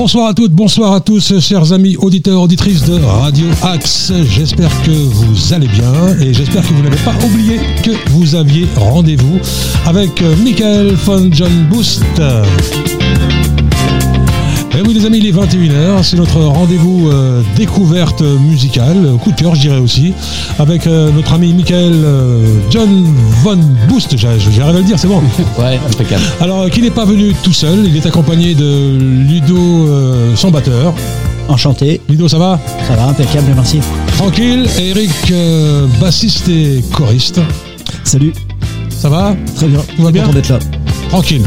Bonsoir à toutes, bonsoir à tous, chers amis auditeurs, auditrices de Radio Axe. J'espère que vous allez bien et j'espère que vous n'avez pas oublié que vous aviez rendez-vous avec euh, Michael von John Boost. Et oui les amis, il est 21h, c'est notre rendez-vous euh, découverte musicale, euh, coup de cœur je dirais aussi, avec euh, notre ami Michael euh, John Von Boost, j'arrive à le dire, c'est bon Ouais, impeccable. Alors, qui n'est pas venu tout seul, il est accompagné de Ludo, euh, son batteur. Enchanté, Ludo, ça va? Ça va, impeccable, merci. Tranquille. Et Eric, euh, bassiste et choriste. Salut, Ça va? Très bien, Tout va bien? content d'être là. Tranquille.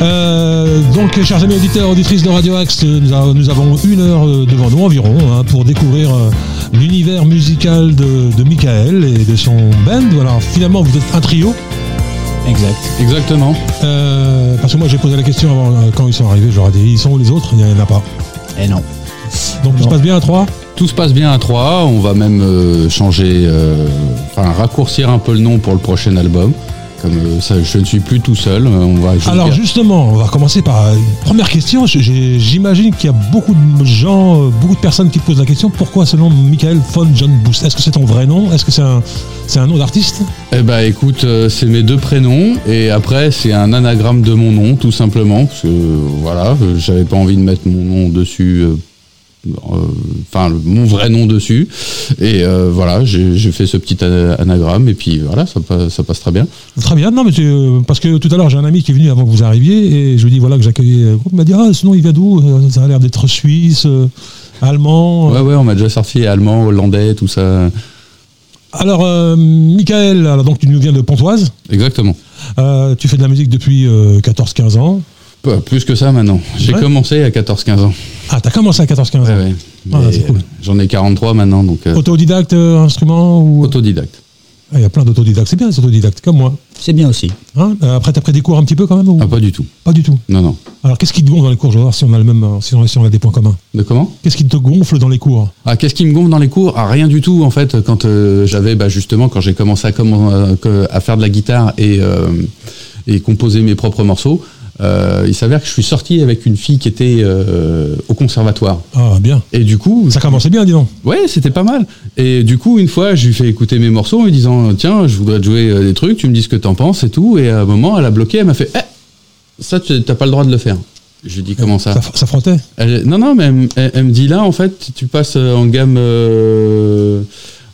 Euh, donc, chers amis auditeurs, auditrices de Radio Axe, nous, a- nous avons une heure euh, devant nous environ hein, pour découvrir euh, l'univers musical de, de Michael et de son band. Voilà, finalement, vous êtes un trio. Exact. Exactement. Euh, parce que moi, j'ai posé la question avant, quand ils sont arrivés. Ai dit, ils sont où les autres Il n'y en a pas. Eh non. Donc, tout se passe bien à trois? Tout se passe bien à 3. On va même euh, changer, euh, enfin raccourcir un peu le nom pour le prochain album. Comme ça, je ne suis plus tout seul. euh, On va juste Alors justement, on va commencer par une première question. J'imagine qu'il y a beaucoup de gens, euh, beaucoup de personnes qui te posent la question pourquoi ce nom Michael von John Boost Est-ce que c'est ton vrai nom? Est-ce que c'est un, c'est un nom d'artiste? Eh ben, écoute, euh, c'est mes deux prénoms et après c'est un anagramme de mon nom, tout simplement, parce que voilà, j'avais pas envie de mettre mon nom dessus. Euh, euh, Enfin, mon vrai nom dessus. Et euh, voilà, j'ai fait ce petit ana- anagramme et puis voilà, ça, passe- ça passe très bien. Très bien, non mais euh, parce que tout à l'heure j'ai un ami qui est venu avant que vous arriviez et je lui dis voilà que j'accueillais groupe. Il m'a dit ah sinon il vient d'où Euh, Ça a l'air d'être suisse, euh, allemand. Ouais, ouais, on m'a déjà sorti allemand, hollandais, tout ça. Alors euh, Michael, alors donc tu nous viens de Pontoise. Exactement. Euh, tu fais de la musique depuis euh, 14-15 ans. Plus que ça maintenant. J'ai Ouais. commencé à 14-15 ans. Ah t'as commencé à 14-15 ans. Ouais, ouais. Ah, c'est cool. euh, J'en ai 43 maintenant, donc euh, Autodidacte, euh, instrument ou autodidacte. Ah, Il y a plein d'autodidactes, c'est bien les autodidactes, comme moi. C'est bien aussi. Hein après, t'as pris des cours un petit peu quand même ou? Ah, pas du tout. Pas du tout. Non, non. Alors, qu'est-ce qui te gonfle dans les cours Je vais voir si on a le même, si on, si on a des points communs? De comment? Qu'est-ce qui te gonfle dans les cours? Ah, qu'est-ce qui me gonfle dans les cours? Ah, rien du tout en fait. Quand euh, j'avais bah, justement quand j'ai commencé à, comment- à faire de la guitare et euh, et composer mes propres morceaux, euh, il s'avère que je suis sorti avec une fille qui était euh, au conservatoire. Ah, bien. Et du coup, Ça commençait bien, dis donc. Ouais, c'était pas mal. Et du coup, une fois, je lui fais écouter mes morceaux en lui disant Tiens, je voudrais te jouer euh, des trucs, tu me dis ce que t'en penses et tout. Et à un moment, elle a bloqué, elle m'a fait Eh, ça, tu- t'as pas le droit de le faire. Je lui dis Comment ça, Ça, ça frottait? Elle- Non, non, mais elle, me- elle- elle me dit Là, en fait, tu passes en gamme. euh,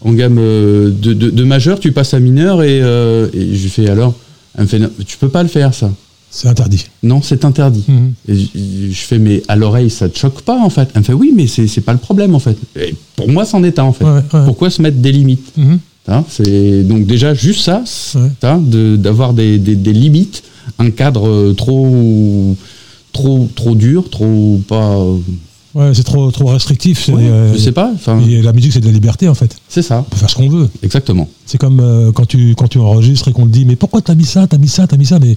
en gamme de, de, de majeur, tu passes à mineur. Et, et je lui fais Alors? Elle me fait Non, Tu peux pas le faire, ça. C'est interdit. Non, c'est interdit. Mhm. Et je, je fais, mais à l'oreille, ça te choque pas, en fait? Elle me fait, oui, mais c'est pas le problème, en fait. Et pour moi, c'en est un, en fait. Ouais, ouais. Pourquoi se mettre des limites? Mhm. Hein, c'est Donc déjà, juste ça, Ouais. hein, de- d'avoir des, des- des limites, un cadre euh, trop, trop, trop dur, trop pas... euh, Ouais, c'est trop, trop restrictif. ouais, euh, je sais pas, et la musique, c'est de la liberté, en fait. c'est ça, On peut faire ce qu'on veut. exactement. C'est comme euh, quand, tu, quand tu enregistres et qu'on te dit Mais pourquoi t'as mis ça, t'as mis ça, t'as mis ça Mais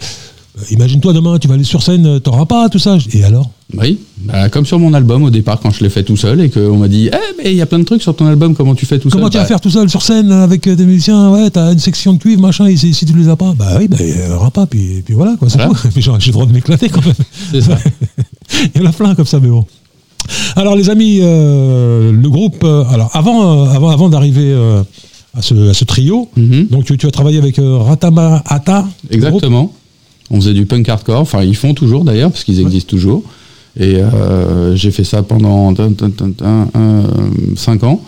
imagine-toi demain, tu vas aller sur scène, euh, t'auras pas tout ça. Et alors? Oui, bah, comme sur mon album au départ, quand je l'ai fait tout seul et qu'on m'a dit, eh, mais il y a plein de trucs sur ton album, comment tu fais tout Comment seul? tu vas Bah, faire tout seul sur scène avec euh, des musiciens? Ouais, t'as une section de cuivre, machin, et si, si tu les as pas, bah oui, bah, il y en aura pas, puis, puis voilà, quoi, c'est Voilà. tout. Puis genre, j'ai le droit de m'éclater quand même. C'est ça. il y en a plein comme ça, mais bon. Alors, les amis, euh, le groupe, euh, alors avant, euh, avant, avant d'arriver euh, à, ce, à ce trio, Mhm. donc tu, tu as travaillé avec euh, Ratama Ata. Exactement. On faisait du punk hardcore, enfin ils font toujours d'ailleurs, parce qu'ils existent toujours. Et euh, j'ai fait ça pendant 5 ans.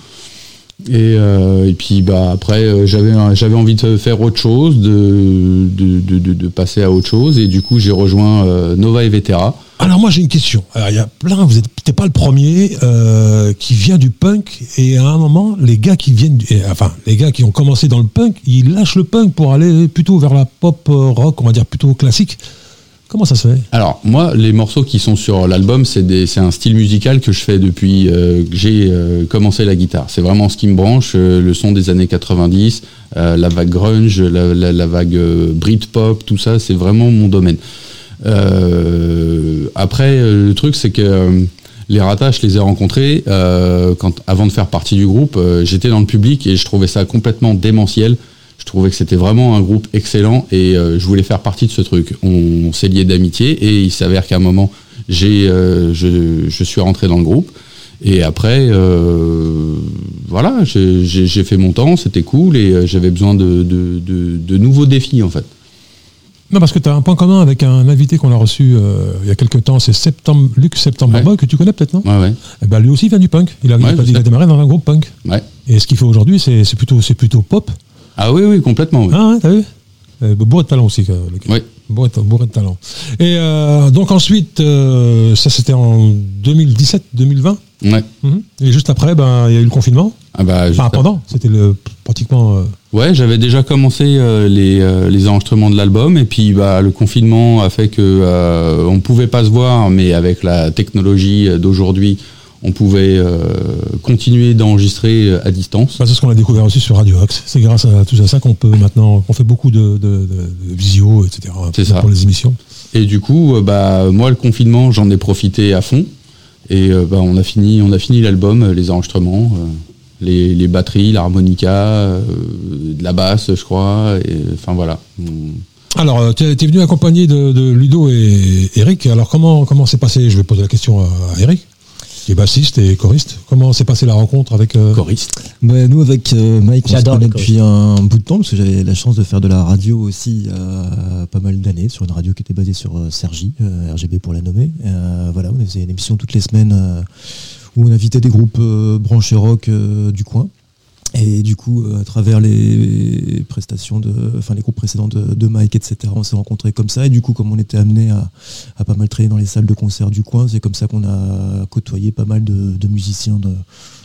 Et, euh, et puis bah, après, euh, j'avais envie de faire autre chose, de, de, de, passer à autre chose. Et du coup, j'ai rejoint euh, Nova et Vetera. Alors moi j'ai une question. Alors il y a plein, vous n'êtes pas le premier qui vient du punk et à un moment les gars qui viennent, enfin les gars qui ont commencé dans le punk, ils lâchent le punk pour aller plutôt vers la pop rock, on va dire plutôt classique. Comment ça se fait? Alors moi, les morceaux qui sont sur l'album, c'est un style musical que je fais depuis euh, que j'ai euh, commencé la guitare. C'est vraiment ce qui me branche, euh, le son des années 90, euh, la vague grunge, la, vague Britpop, tout ça, c'est vraiment mon domaine. Après, le truc, c'est que les ratas, je les ai rencontrés avant de faire partie du groupe. J'étais dans le public et je trouvais ça complètement démentiel. Je trouvais que c'était vraiment un groupe excellent et euh, je voulais faire partie de ce truc. On, on s'est lié d'amitié et il s'avère qu'à un moment, j'ai, euh, je, je suis rentré dans le groupe. Et après, euh, voilà, j'ai fait mon temps, c'était cool et j'avais besoin de, de, de- de nouveaux défis en fait. Non, parce que tu as un point commun avec un invité qu'on a reçu euh, il y a quelques temps, c'est Septembre, Luc Septembre Ouais. Que tu connais peut-être, non? Ouais, ouais, Eh ben, Lui aussi vient du punk. Il a, il a- il démarré dans un groupe punk. Et ce qu'il fait aujourd'hui, c'est c'est plutôt, c'est plutôt pop. Ah oui, oui, complètement. Oui. Ah t'as vu euh, Bourré de talent aussi, le gars. Oui. Bourré, de- bourré de talent. Et euh, donc ensuite, euh, ça c'était en 2017-2020. Ouais. Mhm. Et juste après, ben, il y a eu le confinement. Ah bah, Enfin, pendant, c'était le, pratiquement... euh, Ouais, j'avais déjà commencé euh, les, euh, les enregistrements de l'album et puis bah, le confinement a fait que on pouvait pas se voir, mais avec la technologie d'aujourd'hui, on pouvait euh, continuer d'enregistrer euh, à distance. bah, c'est ce qu'on a découvert aussi sur Radio Axe. C'est grâce à tout ça qu'on peut maintenant, qu'on fait beaucoup de, de, de- de visio, etc. C'est pour ça. les émissions. Et du coup, euh, bah moi le confinement, j'en ai profité à fond et bah, on a fini, on a fini l'album, les enregistrements, les, les batteries, l'harmonica, de la basse, je crois. Et enfin voilà. On- Alors, tu es, venu accompagné de, de Ludo et Eric. Alors, comment comment s'est passé? Je vais poser la question à Eric, qui est bassiste et choriste. Comment s'est passée la rencontre avec euh, Choriste. Bah, nous, avec euh, Mike, on se connaît depuis un bout de temps, parce que j'avais la chance de faire de la radio aussi euh, pas mal d'années, sur une radio qui était basée sur euh, Sergi, euh, RGB pour la nommer. Euh, voilà, on faisait une émission toutes les semaines euh, où on invitait des groupes euh, branchés rock euh, du coin. Et du coup, euh, à travers les prestations de, enfin les groupes précédents de, de Mike, etc., on s'est rencontrés comme ça. Et du coup, comme on était amené à, à pas mal travailler dans les salles de concert du coin, c'est comme ça qu'on a côtoyé pas mal de, de musiciens de-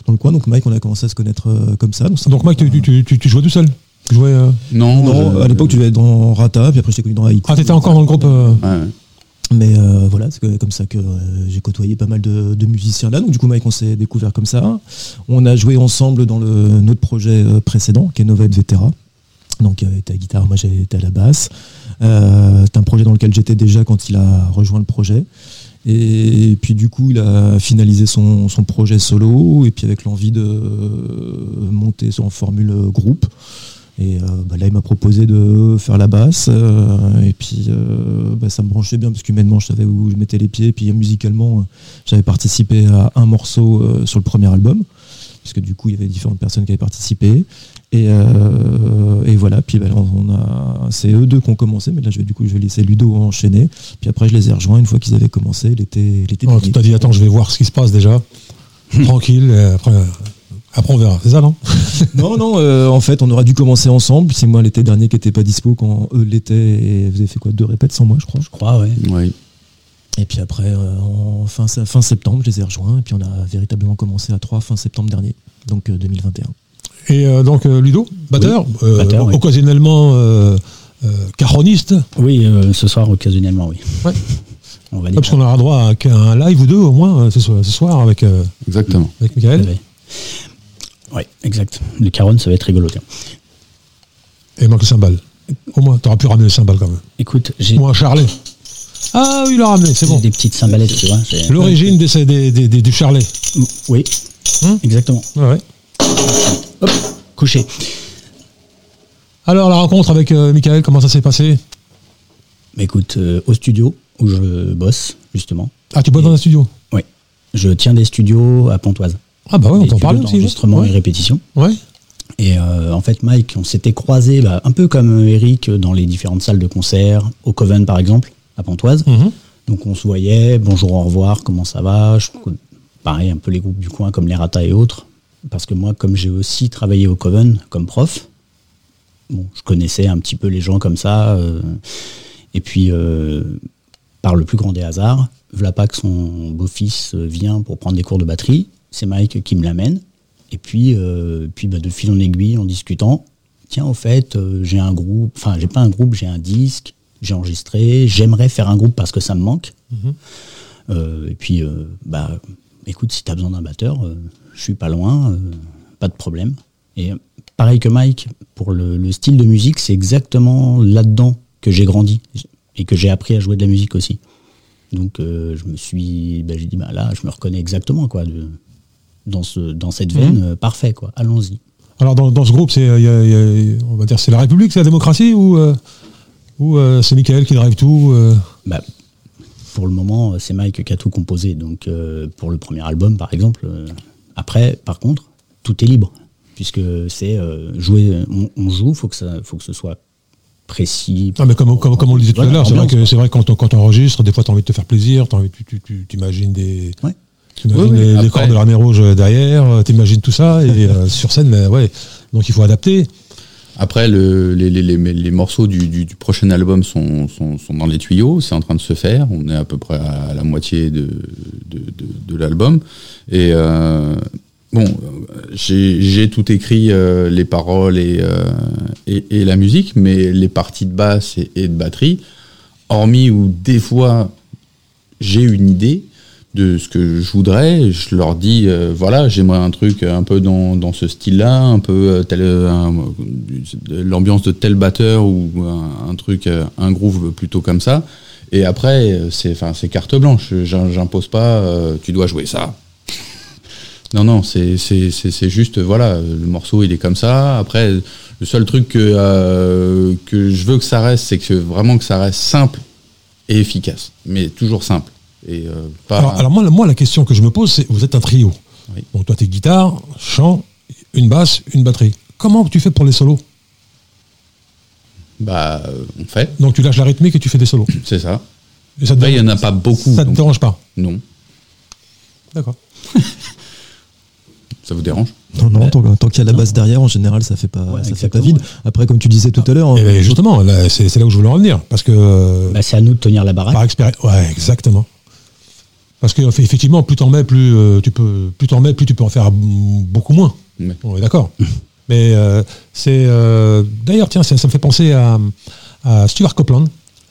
dans le coin. Donc Mike, on a commencé à se connaître euh, comme ça. ça Donc, Mike, tu, tu, tu, tu jouais tout seul? Tu jouais, euh, Non, non, je- à l'époque, tu devais être dans Rata, puis après, je t'ai connu dans Haïti. Ah, t'étais encore dans le groupe euh, Ouais, ouais. Mais euh, voilà, c'est comme ça que euh, j'ai côtoyé pas mal de, musiciens là. Donc du coup, Mike, on s'est découvert comme ça. On a joué ensemble dans notre projet euh, précédent, qui est Nova et Vetera. Donc il était à la guitare, moi été à la basse. C'est un projet dans lequel j'étais déjà quand il a rejoint le projet. Et puis du coup, il a finalisé son, son projet solo, et puis avec l'envie de monter en formule groupe. Et euh, bah, là, il m'a proposé de faire la basse. euh, et puis, euh, bah, ça me branchait bien parce qu'humainement, je savais où je mettais les pieds. Et puis, musicalement, j'avais participé à un morceau sur le premier album. Puisque du coup, il y avait différentes personnes qui avaient participé. Et, euh, et voilà. Puis, bah, on a, c'est eux deux qui ont commencé. Mais là, je vais, du coup, je vais laisser Ludo enchaîner. Puis après, je les ai rejoints une fois qu'ils avaient commencé. L'été, l'été oh. Tu t'as dit, attends, je vais voir ce qui se passe déjà. Tranquille. après, après, on verra. C'est ça, non Non, non, euh, en fait, on aurait dû commencer ensemble. C'est moi l'été dernier qui n'était pas dispo quand eux l'étaient. Et vous avez fait quoi Deux répètes sans moi, je crois. Je crois, ouais. Oui. Et puis après, euh, en fin, fin septembre, je les ai rejoints. Et puis on a véritablement commencé à 3 fin septembre dernier, donc euh, 2021. Et euh, donc, euh, Ludo, batteur, euh, batteur, oui. occasionnellement euh, euh, caroniste. Oui, euh, ce soir, occasionnellement, oui. Ouais. On va Ah, dire. parce qu'on aura droit à un live ou deux au moins ce soir, ce soir avec, euh, Exactement. avec Michael. Ouais, exact. Le Caron, ça va être rigolo. tiens. Et manque le cymbale. Au moins, t'auras pu ramener le cymbale quand même. Écoute, j'ai Moi, Charlet. Ah oui, il l'a ramené, c'est bon. des petites cymbalettes, tu vois. L'origine des, des, des- des- du Charlet. Oui, Hum exactement. Ouais, ouais. Hop, couché. Alors, la rencontre avec euh, Michael, comment ça s'est passé? Mais écoute, euh, au studio où je bosse, justement. Ah, tu bosses dans un studio? Oui. Je tiens des studios à Pontoise. Ah bah ouais, on t'en parle aussi. d'enregistrement ouais. et répétition. Ouais. Et euh, en fait, Mike, on s'était croisés, bah, un peu comme Eric, dans les différentes salles de concert, au Coven par exemple, à Pontoise. Mhm. Donc on se voyait, bonjour, au revoir, comment ça va? Je Pareil, un peu les groupes du coin comme les Rata et autres. Parce que moi, comme j'ai aussi travaillé au Coven comme prof, bon, je connaissais un petit peu les gens comme ça. euh, et puis, euh, par le plus grand des hasards, Vlapak, son beau-fils, euh, vient pour prendre des cours de batterie. C'est Mike qui me l'amène. Et puis, euh, puis bah, de fil en aiguille, en discutant, tiens, au fait, euh, j'ai un groupe, enfin, j'ai pas un groupe, j'ai un disque, j'ai enregistré. J'aimerais faire un groupe parce que ça me manque. Euh, et puis, bah, écoute, si tu as besoin d'un batteur, je suis pas loin, pas de problème. Et pareil que Mike, pour le, le style de musique, c'est exactement là-dedans que j'ai grandi et que j'ai appris à jouer de la musique aussi. Donc, euh, je me suis, bah, j'ai dit, bah là, je me reconnais exactement quoi, de, dans, ce, dans cette veine, euh, parfait, quoi. Allons-y. Alors dans, dans ce groupe, c'est, euh, on va dire, c'est la République, c'est la démocratie ou, euh, ou c'est Michael qui drive tout Bah, pour le moment, c'est Mike qui a tout composé. Donc, pour le premier album, par exemple. après, par contre, tout est libre. Puisque c'est euh, jouer, on, on joue, faut que ça, faut que ce soit précis. Non, mais comme, comme, comme on le disait tout Voilà, à l'heure, c'est vrai que c'est vrai quand on, quand on enregistre, des fois tu as envie de te faire plaisir, t'as envie, tu, t'imagines des. Ouais. T'imagines Oui, oui, les, corps de l'armée rouge derrière, euh, t'imagines tout ça, et euh, sur scène, mais ouais. Donc il faut adapter. Après, le, les, les, les, les morceaux du, du, du prochain album sont, sont, sont dans les tuyaux, c'est en train de se faire. On est à peu près à la moitié de, de, de, de l'album. Et euh, bon, j'ai j'ai tout écrit, euh, les paroles et, euh, et, et la musique, mais les parties de basse et, et de batterie, hormis où des fois j'ai une idée de ce que je voudrais, je leur dis euh, voilà, j'aimerais un truc un peu dans, dans ce style-là, un peu euh, euh, l'ambiance de tel batteur ou un, truc un groove plutôt comme ça. Et après c'est carte blanche, J'im- j'impose pas tu dois jouer ça. Non non, c'est juste voilà, le morceau il est comme ça. Après le seul truc que que je veux que ça reste, c'est que vraiment que ça reste simple et efficace, mais toujours simple. Et euh, pas. Alors, alors moi, la- moi, la question que je me pose, c'est vous êtes un trio. Oui. Bon, toi, t'es guitare, chant, une basse, une batterie. Comment tu fais pour les solos? Bah, euh, on fait, Donc tu lâches la rythmique et tu fais des solos. c'est ça. Et ça te il y en a pas beaucoup. Ça te donc- dérange pas? Non, D'accord. ça vous dérange? Non, non, tant, tant qu'il y a la basse derrière, en général, ça fait pas, Ouais, ça fait pas vide. Après, comme tu disais tout à l'heure, Et euh, ben, justement, là, c'est là où je voulais en venir. Parce que, euh, Bah, c'est à nous de tenir la baraque. par expérience. Ouais, exactement. Parce que fait, effectivement, plus t'en mets, plus euh, tu peux, plus t'en mets, plus tu peux en faire beaucoup moins. On est d'accord. Mais euh, c'est euh, d'ailleurs, tiens, ça, ça me fait penser à, à Stuart Copeland,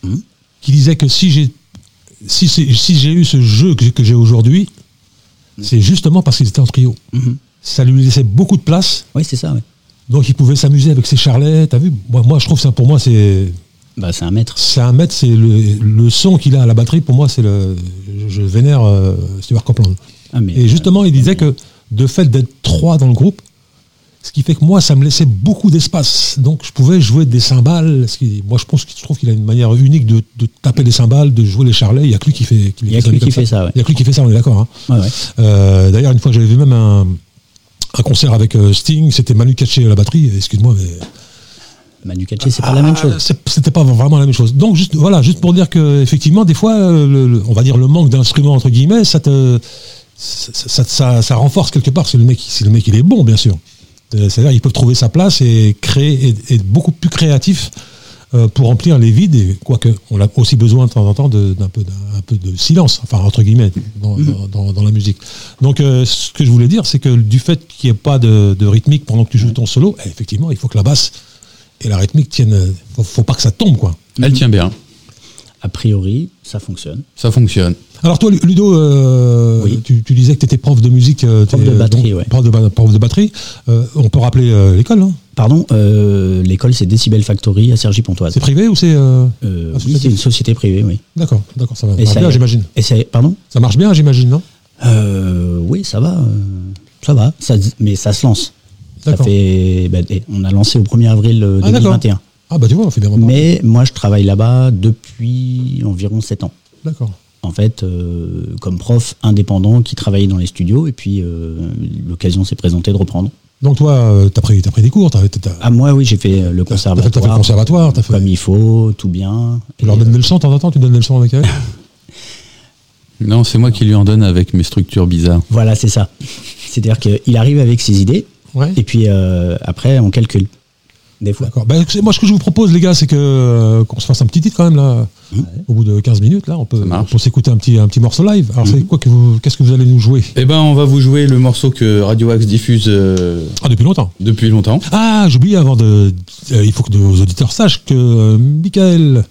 Mhm. qui disait que si j'ai si, si j'ai eu ce jeu que j'ai- aujourd'hui, c'est justement parce qu'ils étaient en trio. Ça lui laissait beaucoup de place, Oui, c'est ça, donc il pouvait s'amuser avec ses charlets. T'as vu? Moi, moi, je trouve ça pour moi, c'est Bah, c'est un maître. c'est un maître, c'est le, le son qu'il a à la batterie. Pour moi, c'est le je, vénère euh, Stuart Copeland. Ah, mais, Et justement, il disait que de fait d'être trois dans le groupe, ce qui fait que moi, ça me laissait beaucoup d'espace. Donc, je pouvais jouer des cymbales. Ce qui, moi, je pense qu'il trouve qu'il a une manière unique de, de taper les cymbales, de jouer les charlets. Il n'y a que lui qui fait. Il y a que lui qui fait ça, ouais. Il y a que lui qui fait ça. On est d'accord. hein. ouais. Euh, D'ailleurs, une fois, j'avais vu même un, un concert avec euh, Sting. C'était Manu Katché à la batterie. Excuse-moi, mais Manu Katché, c'est pas la même ah, chose. c'est- C'était pas vraiment la même chose. Donc juste voilà, juste pour dire que effectivement, des fois, euh, le- le- on va dire le manque d'instruments entre guillemets, ça te ça, ça, ça- ça renforce quelque part. Si le mec, si le mec il est bon, bien sûr. Euh, C'est-à-dire, il peut trouver sa place et créer et être beaucoup plus créatif euh, pour remplir les vides. Et quoique, on a aussi besoin de temps en temps d'un peu, peu de silence, enfin entre guillemets, dans, dans- dans- dans la musique. Donc, euh, ce que je voulais dire, c'est que du fait qu'il n'y ait pas de, de rythmique pendant que tu joues ton solo, eh, effectivement, il faut que la basse et la rythmique tiennent. euh, Faut, faut pas que ça tombe, quoi. Elle tient bien, A priori, ça fonctionne. ça fonctionne. Alors toi, Ludo, euh, Oui. tu, tu disais que tu étais prof de musique, euh, Prof de euh, batterie, donc, ouais. prof, de, ba- prof de batterie. Euh, on peut rappeler euh, l'école, hein Pardon, euh, l'école, c'est Decibel Factory à Cergy-Pontoise. C'est privé ou c'est euh, Euh, oui, c'est une société privée, oui. D'accord, d'accord, ça va. Et marche ça- bien, j'imagine. Et c'est, pardon Ça marche bien, j'imagine, non? Euh, Oui, ça va. ça va, ça, mais ça se lance. Ça D'accord. fait, bah, on a lancé au 1er avril euh, Ah. 2021. Ah bah tu vois, on fait bien remarquer. mais moi, je travaille là-bas depuis environ 7 ans. D'accord. En fait, euh, comme prof indépendant qui travaillait dans les studios, et puis euh, l'occasion s'est présentée de reprendre. Donc toi, euh, t'as pris, t'as pris des cours, t'as, t'as, Ah, moi, oui, j'ai fait le t'as- t'as fait, conservatoire. le conservatoire, t'as fait. Comme il faut, tout bien. Tu leur donnes euh, des leçons de temps en temps, tu donnes des leçons avec elle Non, c'est moi qui lui en donne avec mes structures bizarres. Voilà, c'est ça. C'est-à-dire qu'il arrive avec ses idées, Ouais. et puis euh, après, on calcule. Des fois. D'accord. Écoutez, moi, ce que je vous propose, les gars, c'est que euh, qu'on se fasse un petit titre quand même là. Au bout de 15 minutes, là, on peut, Ça marche. on peut s'écouter un petit, un petit morceau live. Alors, c'est quoi que vous, qu'est-ce que vous allez nous jouer? Eh ben, on va vous jouer le morceau que Radio Axe diffuse euh, Ah, depuis longtemps. depuis longtemps. Ah, j'ai oublié avant de. euh, il faut que nos auditeurs sachent que euh, Michael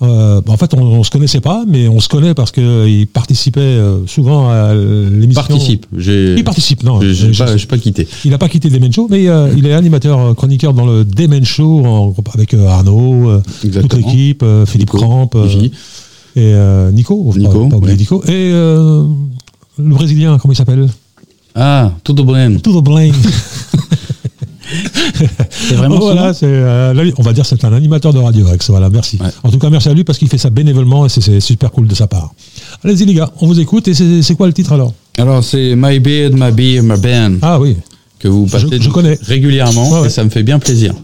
Euh, bah, en fait, on, on se connaissait pas, mais on se connaît parce qu'il participait euh, souvent à l'émission. Participe. Il participe, non. je- j'ai pas quitté. il n'a pas quitté le Demen Show, mais euh, il est animateur euh, chroniqueur dans le Demen Show en avec euh, Arnaud, euh, toute l'équipe, euh, Philippe Nico, Cramp euh, et euh, Nico. pas- Nico, pas ouais. Nico. Et euh, le Brésilien, comment il s'appelle? Ah, tudo bem. Tout Blaine. C'est vraiment voilà, c'est, euh, là, on va dire c'est un animateur de Radio. Voilà, merci. Ouais. En tout cas, merci à lui parce qu'il fait ça bénévolement et c'est, c'est super cool de sa part. Allez-y les gars, on vous écoute et c'est, c'est quoi le titre alors? Alors, c'est My Beard, My Beer, My Band Ah oui, que vous passez je connais. régulièrement ouais. et ça me fait bien plaisir.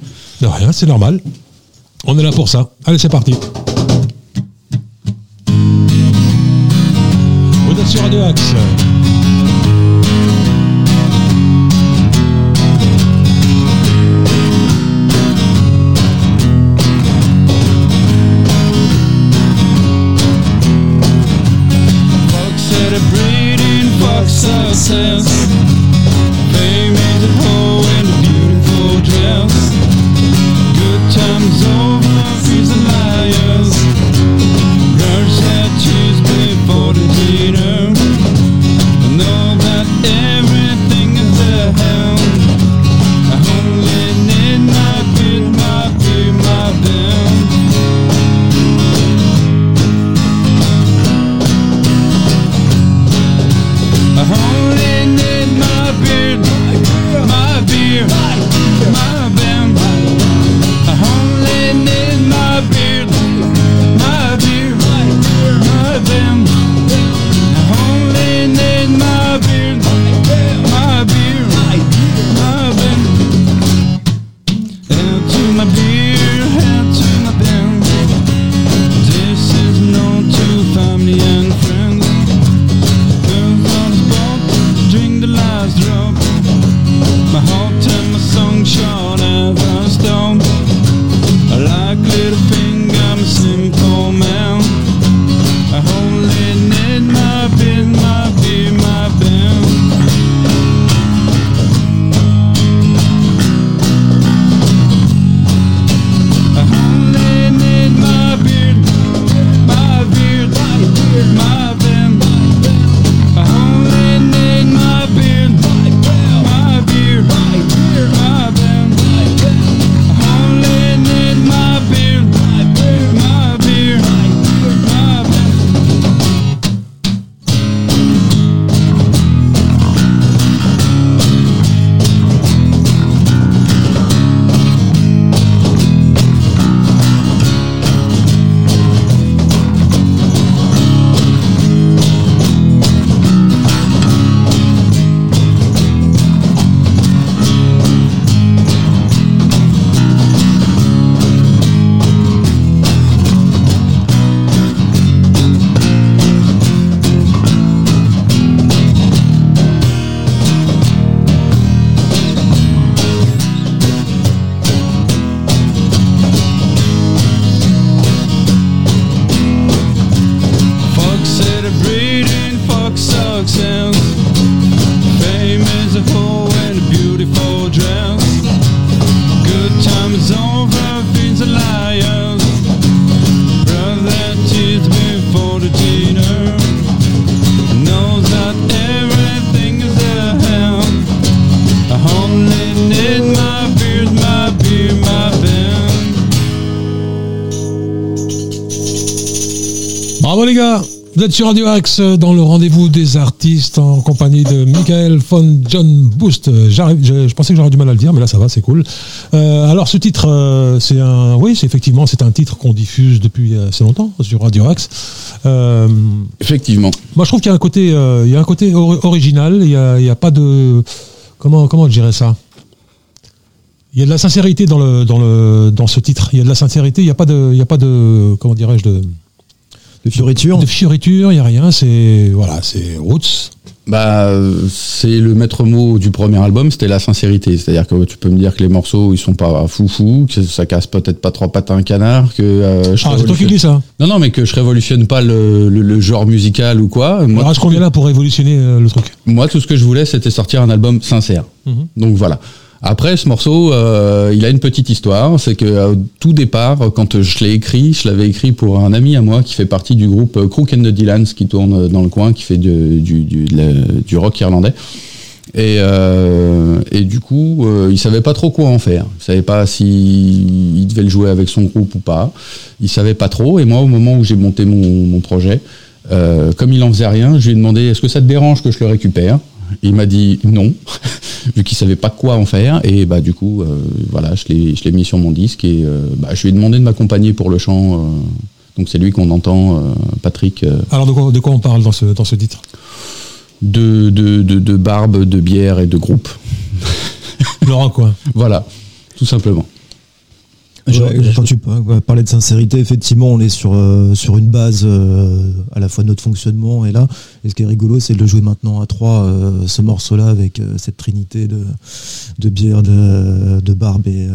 de rien, c'est normal. On est là pour ça. Allez, c'est parti. Vous êtes sur Radio Axe. Les gars Vous êtes sur Radio Axe euh, dans le rendez-vous des artistes en compagnie de Michael von John Boost. Euh, Je, je pensais que j'aurais du mal à le dire, mais là ça va, c'est cool. Euh, alors ce titre, euh, c'est un, oui, c'est effectivement, c'est un titre qu'on diffuse depuis assez longtemps sur Radio Axe. Euh, Effectivement. moi, je trouve qu'il y a un côté, il y a un côté or- original. Il y a, il y a pas de, comment, comment je dirais ça? Il y a de la sincérité dans le, dans le, dans ce titre. Il y a de la sincérité. Il n'y a pas de, il y a pas de, comment dirais-je de De fioriture. de fioriture, il n'y a rien, c'est voilà, c'est roots. Bah, c'est le maître mot du premier album, c'était la sincérité. C'est-à-dire que tu peux me dire que les morceaux ils sont pas foufou, que ça casse peut-être pas trois pattes à un canard, que euh, je Ah, c'est toi qui dis ça. Non, non, mais que je révolutionne pas le, le- le genre musical ou quoi. Moi, Alors, est-ce qu'on vient là pour révolutionner euh, le truc? Moi, tout ce que je voulais, c'était sortir un album sincère. Mhm. Donc voilà. Après, ce morceau, euh, il a une petite histoire. C'est que au tout départ, quand je l'ai écrit, je l'avais écrit pour un ami à moi qui fait partie du groupe euh, Crook and the Dylans, qui tourne dans le coin, qui fait du, du, du, du rock irlandais. Et, euh, et du coup, euh, il savait pas trop quoi en faire. Il savait pas si il devait le jouer avec son groupe ou pas. Il savait pas trop. Et moi, au moment où j'ai monté mon, mon projet, euh, comme il en faisait rien, je lui ai demandé est-ce que ça te dérange que je le récupère? Il m'a dit non, vu qu'il savait pas quoi en faire. Et bah du coup, euh, voilà, je l'ai mis sur mon disque et euh, bah, je lui ai demandé de m'accompagner pour le chant. euh, donc c'est lui qu'on entend, Patrick. Alors de quoi, de quoi on parle dans ce, dans ce titre? De, de, de, de barbe, de bière et de groupe. Laurent, quoi Voilà, tout simplement. Je- Ouais, je- quand tu parlais de sincérité, effectivement, on est sur, euh, sur une base euh, à la fois de notre fonctionnement et là. Et ce qui est rigolo, c'est de le jouer maintenant à trois, euh, ce morceau-là, avec cette trinité de, de bière, de, de barbe et,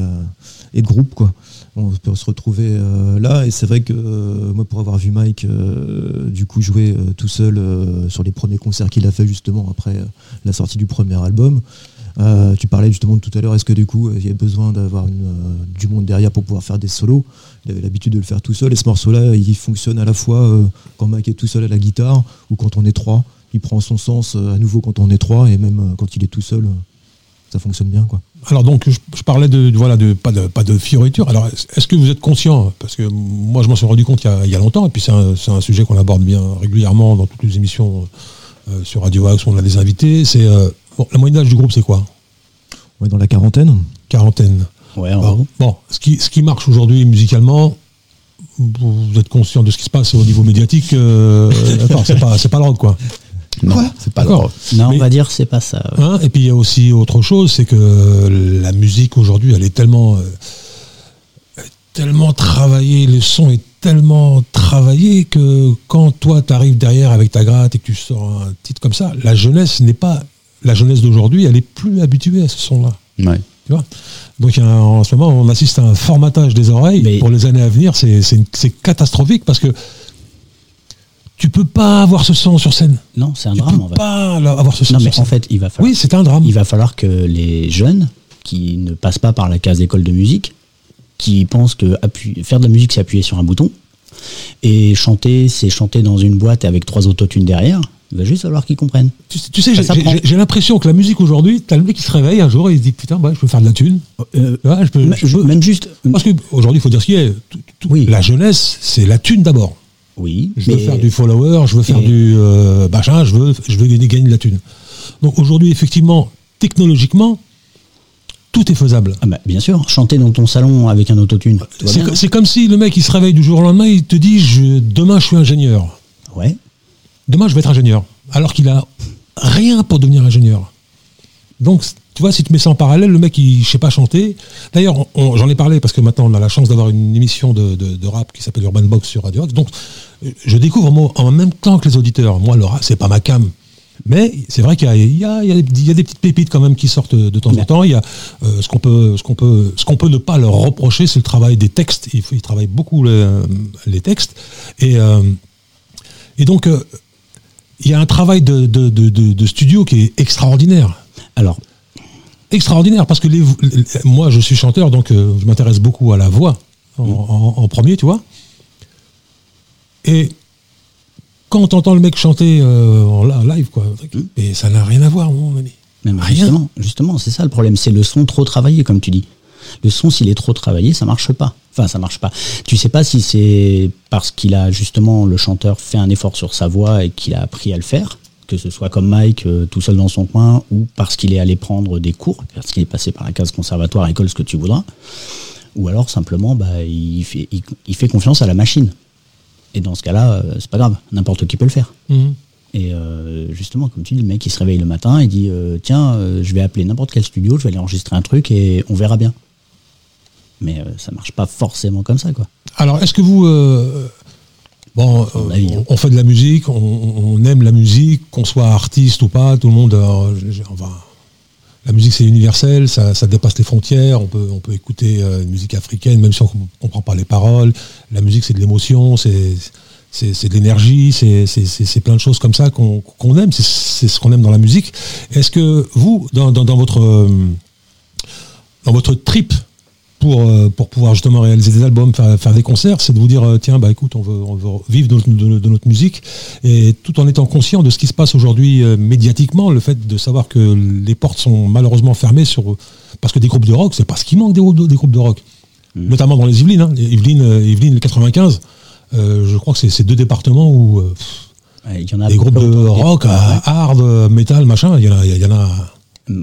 et de groupe. Quoi. On peut se retrouver là. Et c'est vrai que moi, pour avoir vu Mike du coup jouer tout seul sur les premiers concerts qu'il a fait justement après la sortie du premier album, euh, tu parlais justement tout à l'heure, est-ce que du coup il y a besoin d'avoir euh, du monde derrière pour pouvoir faire des solos? Il avait l'habitude de le faire tout seul et ce morceau-là il fonctionne à la fois euh, quand Mike est tout seul à la guitare ou quand on est trois. Il prend son sens à nouveau quand on est trois et même quand il est tout seul, ça fonctionne bien. Alors donc je, parlais de, voilà de pas de pas fioriture. Alors est-ce que vous êtes conscient? Parce que moi je m'en suis rendu compte il y a, longtemps et puis c'est un, sujet qu'on aborde bien régulièrement dans toutes les émissions sur Radio Axe où on a des invités. C'est bon, la moyenne d'âge du groupe c'est quoi On est dans la quarantaine. Quarantaine. Ouais, en bon, ce qui ce qui marche aujourd'hui musicalement. Vous êtes conscient de ce qui se passe au niveau médiatique euh, D'accord, c'est pas c'est pas le rock quoi. Non, c'est pas grave. Non, Mais- on va dire c'est pas ça. ouais. Hein, et puis il y a aussi autre chose, c'est que la musique aujourd'hui, elle est tellement, euh, elle est tellement travaillée, le son est tellement travaillé que quand toi tu arrives derrière avec ta gratte et que tu sors un titre comme ça, la jeunesse n'est pas, la jeunesse d'aujourd'hui, elle est plus habituée à ce son-là. Ouais. Tu vois? Donc un- en ce moment, on assiste à un formatage des oreilles. Mais- Pour les années à venir, c'est catastrophique parce que tu peux pas avoir ce son sur scène. Non, c'est un Tu drame peux en fait. pas avoir ce son Non, sur mais scène. en fait, il va falloir oui, c'est un drame. il va falloir que les jeunes qui ne passent pas par la case école de musique, qui pensent que faire de la musique c'est appuyer sur un bouton, et chanter c'est chanter dans une boîte avec trois autotunes derrière, il va juste falloir qu'ils comprennent. Tu, tu sais, j'ai- l'impression que la musique aujourd'hui, t'as le mec qui se réveille un jour et il se dit putain, bah, je peux faire de la thune. Euh, vois, je peux- même, je peux- même juste, Parce qu'aujourd'hui, il faut dire ce qui est. Tout- tout- Oui. La jeunesse, c'est la thune d'abord. oui, Je veux mais faire du follower, je veux faire Et- du euh, machin, je veux, je veux gagner, gagner de la thune. Donc aujourd'hui, effectivement, technologiquement, tout est faisable. Ah bah, bien sûr, chanter dans ton salon avec un autotune. va C'est comme si le mec il se réveille du jour au lendemain, il te dit je, demain je suis ingénieur. hein. Ouais. Demain je vais être ingénieur. Alors qu'il a rien pour devenir ingénieur. Donc tu vois, si tu mets ça en parallèle, le mec il sait pas chanter. D'ailleurs, j'en ai parlé parce que maintenant on a la chance d'avoir une émission de, de- de rap qui s'appelle Urban Box sur Radio Axe. Donc je découvre moi, en même temps que les auditeurs. Moi, le rap, c'est pas ma cam. Mais c'est vrai qu'il y y, y a des- il y a des petites pépites quand même qui sortent de temps en temps. Il y a euh, ce qu'on peut, ce qu'on peut, ce qu'on peut ne pas leur reprocher, c'est le travail des textes. Il ils travaillent beaucoup les, les textes. Et, euh, et donc, euh, il y a un travail de, de, de, de- de studio qui est extraordinaire. Alors, Extraordinaire, parce que les, les- moi, je suis chanteur, donc euh, je m'intéresse beaucoup à la voix en, en- en premier, tu vois. Et quand on entend le mec chanter euh, en live, quoi, et ça n'a rien à voir, mon ami. même Rien. justement, justement, c'est ça le problème, c'est le son trop travaillé, comme tu dis. Le son, s'il est trop travaillé, ça marche pas. Enfin, ça marche pas. Tu sais pas si c'est parce qu'il a justement le chanteur fait un effort sur sa voix et qu'il a appris à le faire, que ce soit comme Mike euh, tout seul dans son coin, ou parce qu'il est allé prendre des cours, parce qu'il est passé par la case conservatoire, école, ce que tu voudras, ou alors simplement, bah, il fait, il, il fait confiance à la machine. Et dans ce cas-là, euh, c'est pas grave, n'importe qui peut le faire. Mhm. Et euh, justement, comme tu dis, le mec il se réveille le matin et dit Tiens, je vais appeler n'importe quel studio, je vais aller enregistrer un truc et on verra bien. Mais euh, ça marche pas forcément comme ça, quoi. Alors, est-ce que vous. euh, bon, euh, hein. on, on fait de la musique, on, on aime la musique, qu'on soit artiste ou pas, tout le monde. euh, enfin, la musique, c'est universel, ça, ça dépasse les frontières. On peut, on peut écouter euh, une musique africaine, même si on ne comprend pas les paroles. La musique, c'est de l'émotion, c'est. C'est c'est de l'énergie, c'est plein de choses comme ça qu'on qu'on aime, c'est ce qu'on aime dans la musique. Est-ce que vous, dans, dans, dans votre, dans votre trip pour, euh, pour pouvoir justement réaliser des albums, faire, faire des concerts, c'est de vous dire euh, tiens bah écoute on veut, on veut vivre de, de- de notre musique et tout en étant conscient de ce qui se passe aujourd'hui euh, médiatiquement, le fait de savoir que les portes sont malheureusement fermées sur parce que des groupes de rock, c'est pas ce qui manque des, groupes de- des groupes de rock, notamment dans les Yvelines. Hein. Les Yvelines, euh, Yvelines, le 95, euh, je crois que c'est ces deux départements où pff, Ouais, Il y en a des groupes de rock, Ouais. hard, metal, machin, il y en a, il y en a M-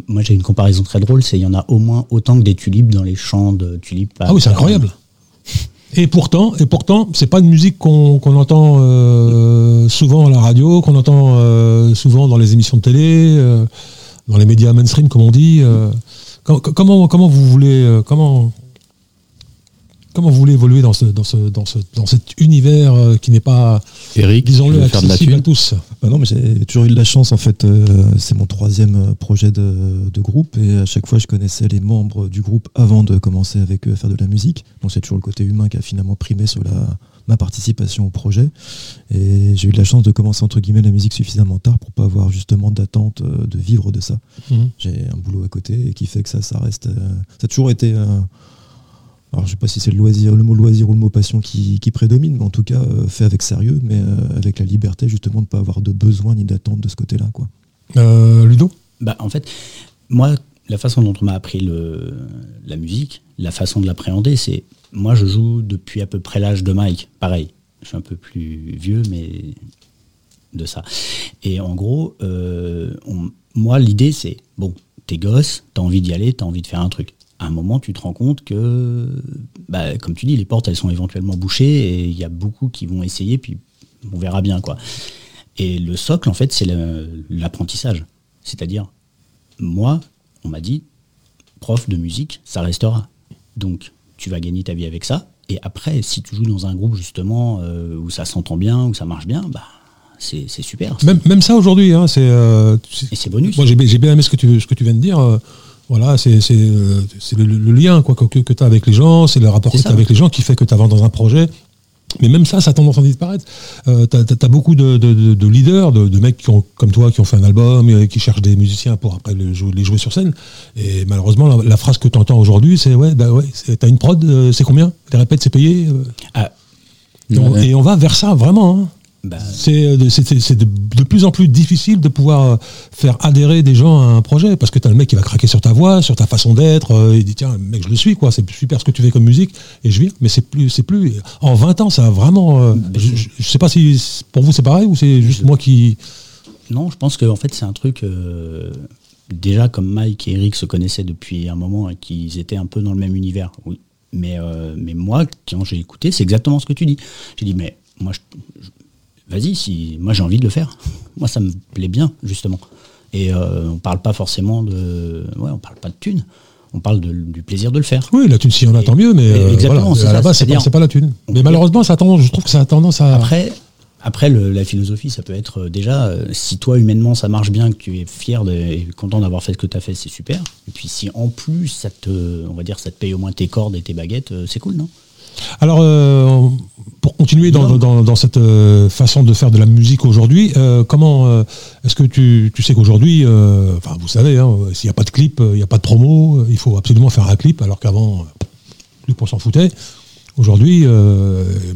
Moi, j'ai une comparaison très drôle, c'est il y en a au moins autant que des tulipes dans les champs de tulipes. Ah oui, c'est incroyable. Et pourtant, et pourtant, c'est pas une musique qu'on entend euh, souvent à la radio, qu'on entend euh, souvent dans les émissions de télé, euh, dans les médias mainstream, comme on dit. Com- comment, comment vous voulez, comment, comment vous voulez évoluer dans ce, dans ce, dans ce, dans cet univers euh, qui n'est pas, Eric, disons-le, tu veux faire de la accessible à tous? Bah non, mais j'ai toujours eu de la chance en fait. euh, c'est mon troisième euh, projet de, de groupe et à chaque fois je connaissais les membres du groupe avant de commencer avec eux à faire de la musique. Donc c'est toujours le côté humain qui a finalement primé sur la, ma participation au projet. Et j'ai eu de la chance de commencer entre guillemets la musique suffisamment tard pour pas avoir justement d'attente de vivre de ça. Mhm. J'ai un boulot à côté et qui fait que ça, ça reste. ça a toujours été. euh, alors je sais pas si c'est le loisir, le mot loisir ou le mot passion qui, qui prédomine, mais en tout cas euh, fait avec sérieux, mais euh, avec la liberté justement de pas avoir de besoin ni d'attente de ce côté-là, quoi. Euh, Ludo? Bah, en fait, moi, la façon dont on m'a appris le, la musique, la façon de l'appréhender, c'est. Moi, je joue depuis à peu près l'âge de Mike. Pareil, je suis un peu plus vieux, mais de ça. Et en gros, euh, on- moi, l'idée, c'est bon, t'es gosse, t'as envie d'y aller, t'as envie de faire un truc. À un moment, tu te rends compte que, bah, comme tu dis, les portes, elles sont éventuellement bouchées et il y a beaucoup qui vont essayer, puis on verra bien, quoi. Et le socle, en fait, c'est l'apprentissage. C'est-à-dire, moi, on m'a dit, prof de musique, ça restera. Donc, tu vas gagner ta vie avec ça. Et après, si tu joues dans un groupe, justement, euh, où ça s'entend bien, où ça marche bien, bah, c'est super. même, même ça aujourd'hui, hein, c'est. euh, c'est- Et c'est bonus. Moi, j'ai bien- j'ai bien aimé ce que tu, ce que tu viens de dire. euh, voilà, c'est c'est, euh, le, le lien quoi, que, que tu as avec les gens, c'est le rapport que tu as avec les gens qui fait que tu avances dans un projet. Mais même ça, ça a tendance à disparaître. Euh, tu as, beaucoup de, de- de- de leaders, de, de mecs qui ont, comme toi qui ont fait un album, et qui cherchent des musiciens pour après les jouer sur scène. Et malheureusement, la, la phrase que tu entends aujourd'hui, c'est Ouais, bah ouais, c'est- t'as une prod, euh, c'est combien? Les répètes, c'est payé euh? Ah, et, on, Ouais. et on va vers ça, vraiment. hein. Bah, C'est euh, de, plus en plus difficile de pouvoir euh, faire adhérer des gens à un projet parce que tu as le mec qui va craquer sur ta voix, sur ta façon d'être. euh, il dit tiens, mec, je le suis, quoi. C'est super ce que tu fais comme musique et je viens. Mais c'est plus, c'est plus. En 20 ans, ça a vraiment. euh, je, sais pas si pour vous c'est pareil ou c'est juste moi qui. Non, je pense que en fait c'est un truc euh, déjà comme Mike et Eric se connaissaient depuis un moment et qu'ils étaient un peu dans le même univers. Oui. Mais mais moi quand j'ai écouté, c'est exactement ce que tu dis. J'ai dit mais moi je- je- vas-y si moi j'ai envie de le faire. Moi ça me plaît bien justement. Et euh, on parle pas forcément de ouais, on parle pas de thunes. On parle de- du plaisir de le faire. Oui, la thune, si on a, Et- tant mieux, mais euh, exactement, voilà, c'est à la base, c'est pas, la thune. Mais malheureusement, ça tendance, je trouve que ça a tendance à. Après, après le- la philosophie, ça peut être euh, déjà, euh, si toi, humainement, ça marche bien, que tu es fier de- et content d'avoir fait ce que tu as fait, c'est super. Et puis si en plus, ça te, on va dire, ça te paye au moins tes cordes et tes baguettes, c'est cool, non? Alors, euh, pour continuer dans, Non. dans- dans cette euh, façon de faire de la musique aujourd'hui, euh, comment euh, est-ce que tu, tu sais qu'aujourd'hui, enfin vous savez, hein, s'il n'y a pas de clip, il n'y a pas de promo, il faut absolument faire un clip, alors qu'avant, plus qu'on s'en foutait. Aujourd'hui,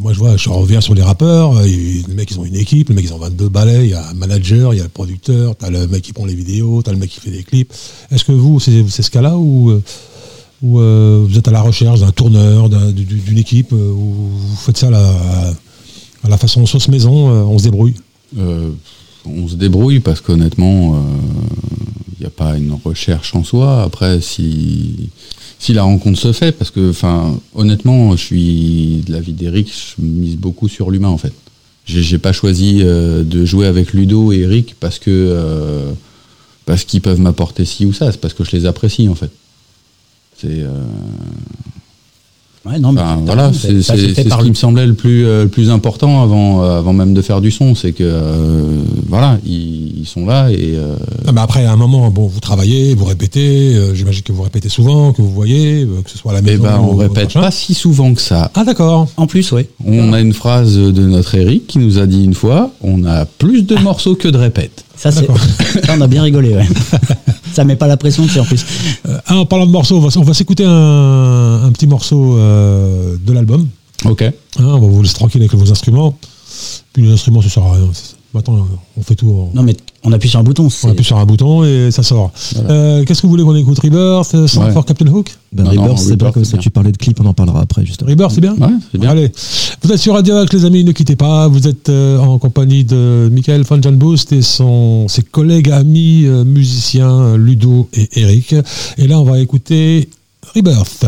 moi je vois, je reviens sur les rappeurs, les mecs ils ont une équipe, les mecs ils ont 22 balais, il y a un manager, il y a le producteur, t'as le mec qui prend les vidéos, t'as le mec qui fait des clips. Est-ce que vous, c'est ce cas-là ou ou euh, vous êtes à la recherche d'un tourneur, d'un- du- d'une équipe, euh, ou vous faites ça à la, la façon sauce maison, euh, on se débrouille on se débrouille parce qu'honnêtement, il n'y a pas une recherche en soi. Après, si, si la rencontre se fait, parce que, honnêtement, je suis de l'avis d'Eric, je mise beaucoup sur l'humain en fait. J'ai pas choisi de jouer avec Ludo et Eric parce que parce qu'ils peuvent m'apporter ci ou ça. C'est parce que je les apprécie en fait. C'est euh, Ouais, non, mais Enfin, voilà, c'est ce par qui me semblait le plus, euh, le plus important avant, euh, avant même de faire du son, c'est que euh, voilà, ils, ils sont là et euh, Non, mais après, à un moment, bon, vous travaillez, vous répétez, euh, j'imagine que vous répétez souvent, que vous voyez, euh, que ce soit à la eh maison. ben, on ou- répète pas si souvent que ça. Ah d'accord. En plus, ouais. On a une phrase de notre Eric qui nous a dit une fois, on a plus de morceaux que de répètes. Ça, c'est, D'accord. ça, on a bien rigolé, ouais. Ça met pas la pression, tu sais, en plus. Euh, en parlant de morceaux, on va, on va s'écouter un, un petit morceau euh, de l'album. Ok. Hein, on va vous laisser tranquille avec vos instruments. Puis les instruments, ça sert à rien. Maintenant, on fait tout. en- Non, mais on appuie sur un bouton. On appuie sur un bouton et ça sort. Euh, Qu'est-ce que vous voulez qu'on écoute Rebirth, euh, Song Ouais. for Captain Hook Ben, Non, Rebirth, c'est bien Rebirth, comme ça. bien. Tu parlais de clip, on en parlera après, justement. Rebirth, c'est bien Ouais, c'est bien. Allez, vous êtes sur Radio Axe, les amis, ne quittez pas. Vous êtes euh, en compagnie de Michael von Boost et son, ses collègues, amis, euh, musiciens, Ludo et Eric. Et là, on va écouter Rebirth.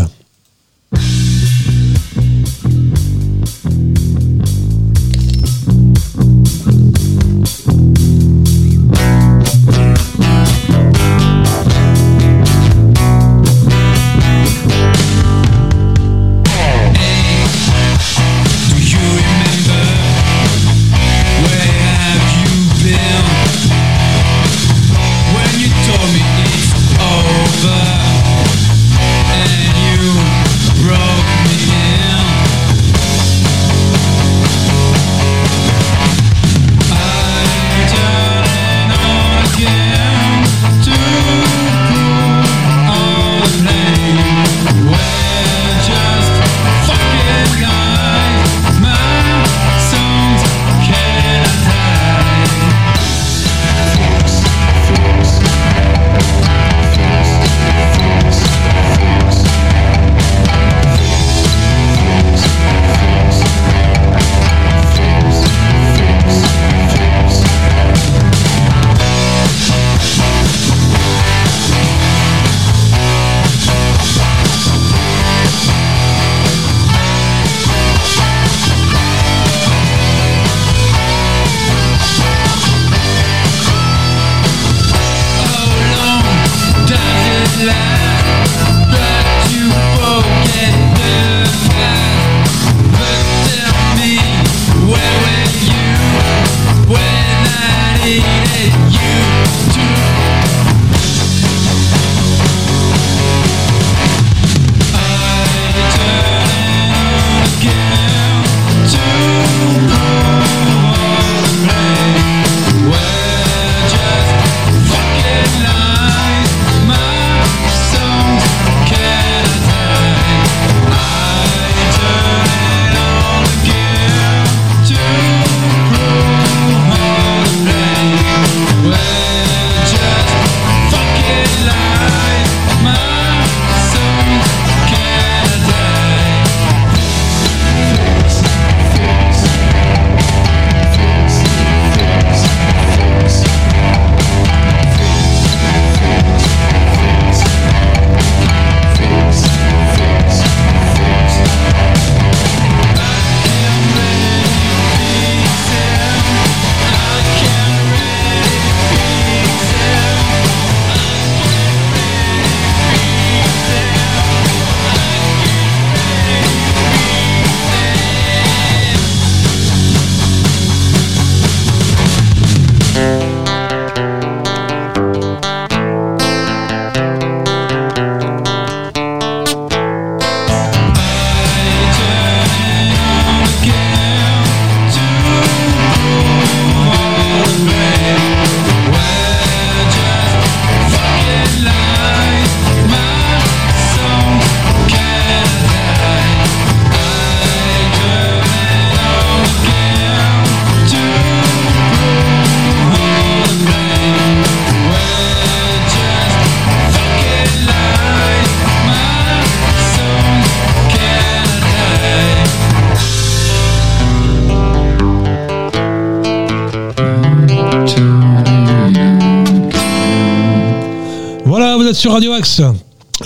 Sur Radio Axe.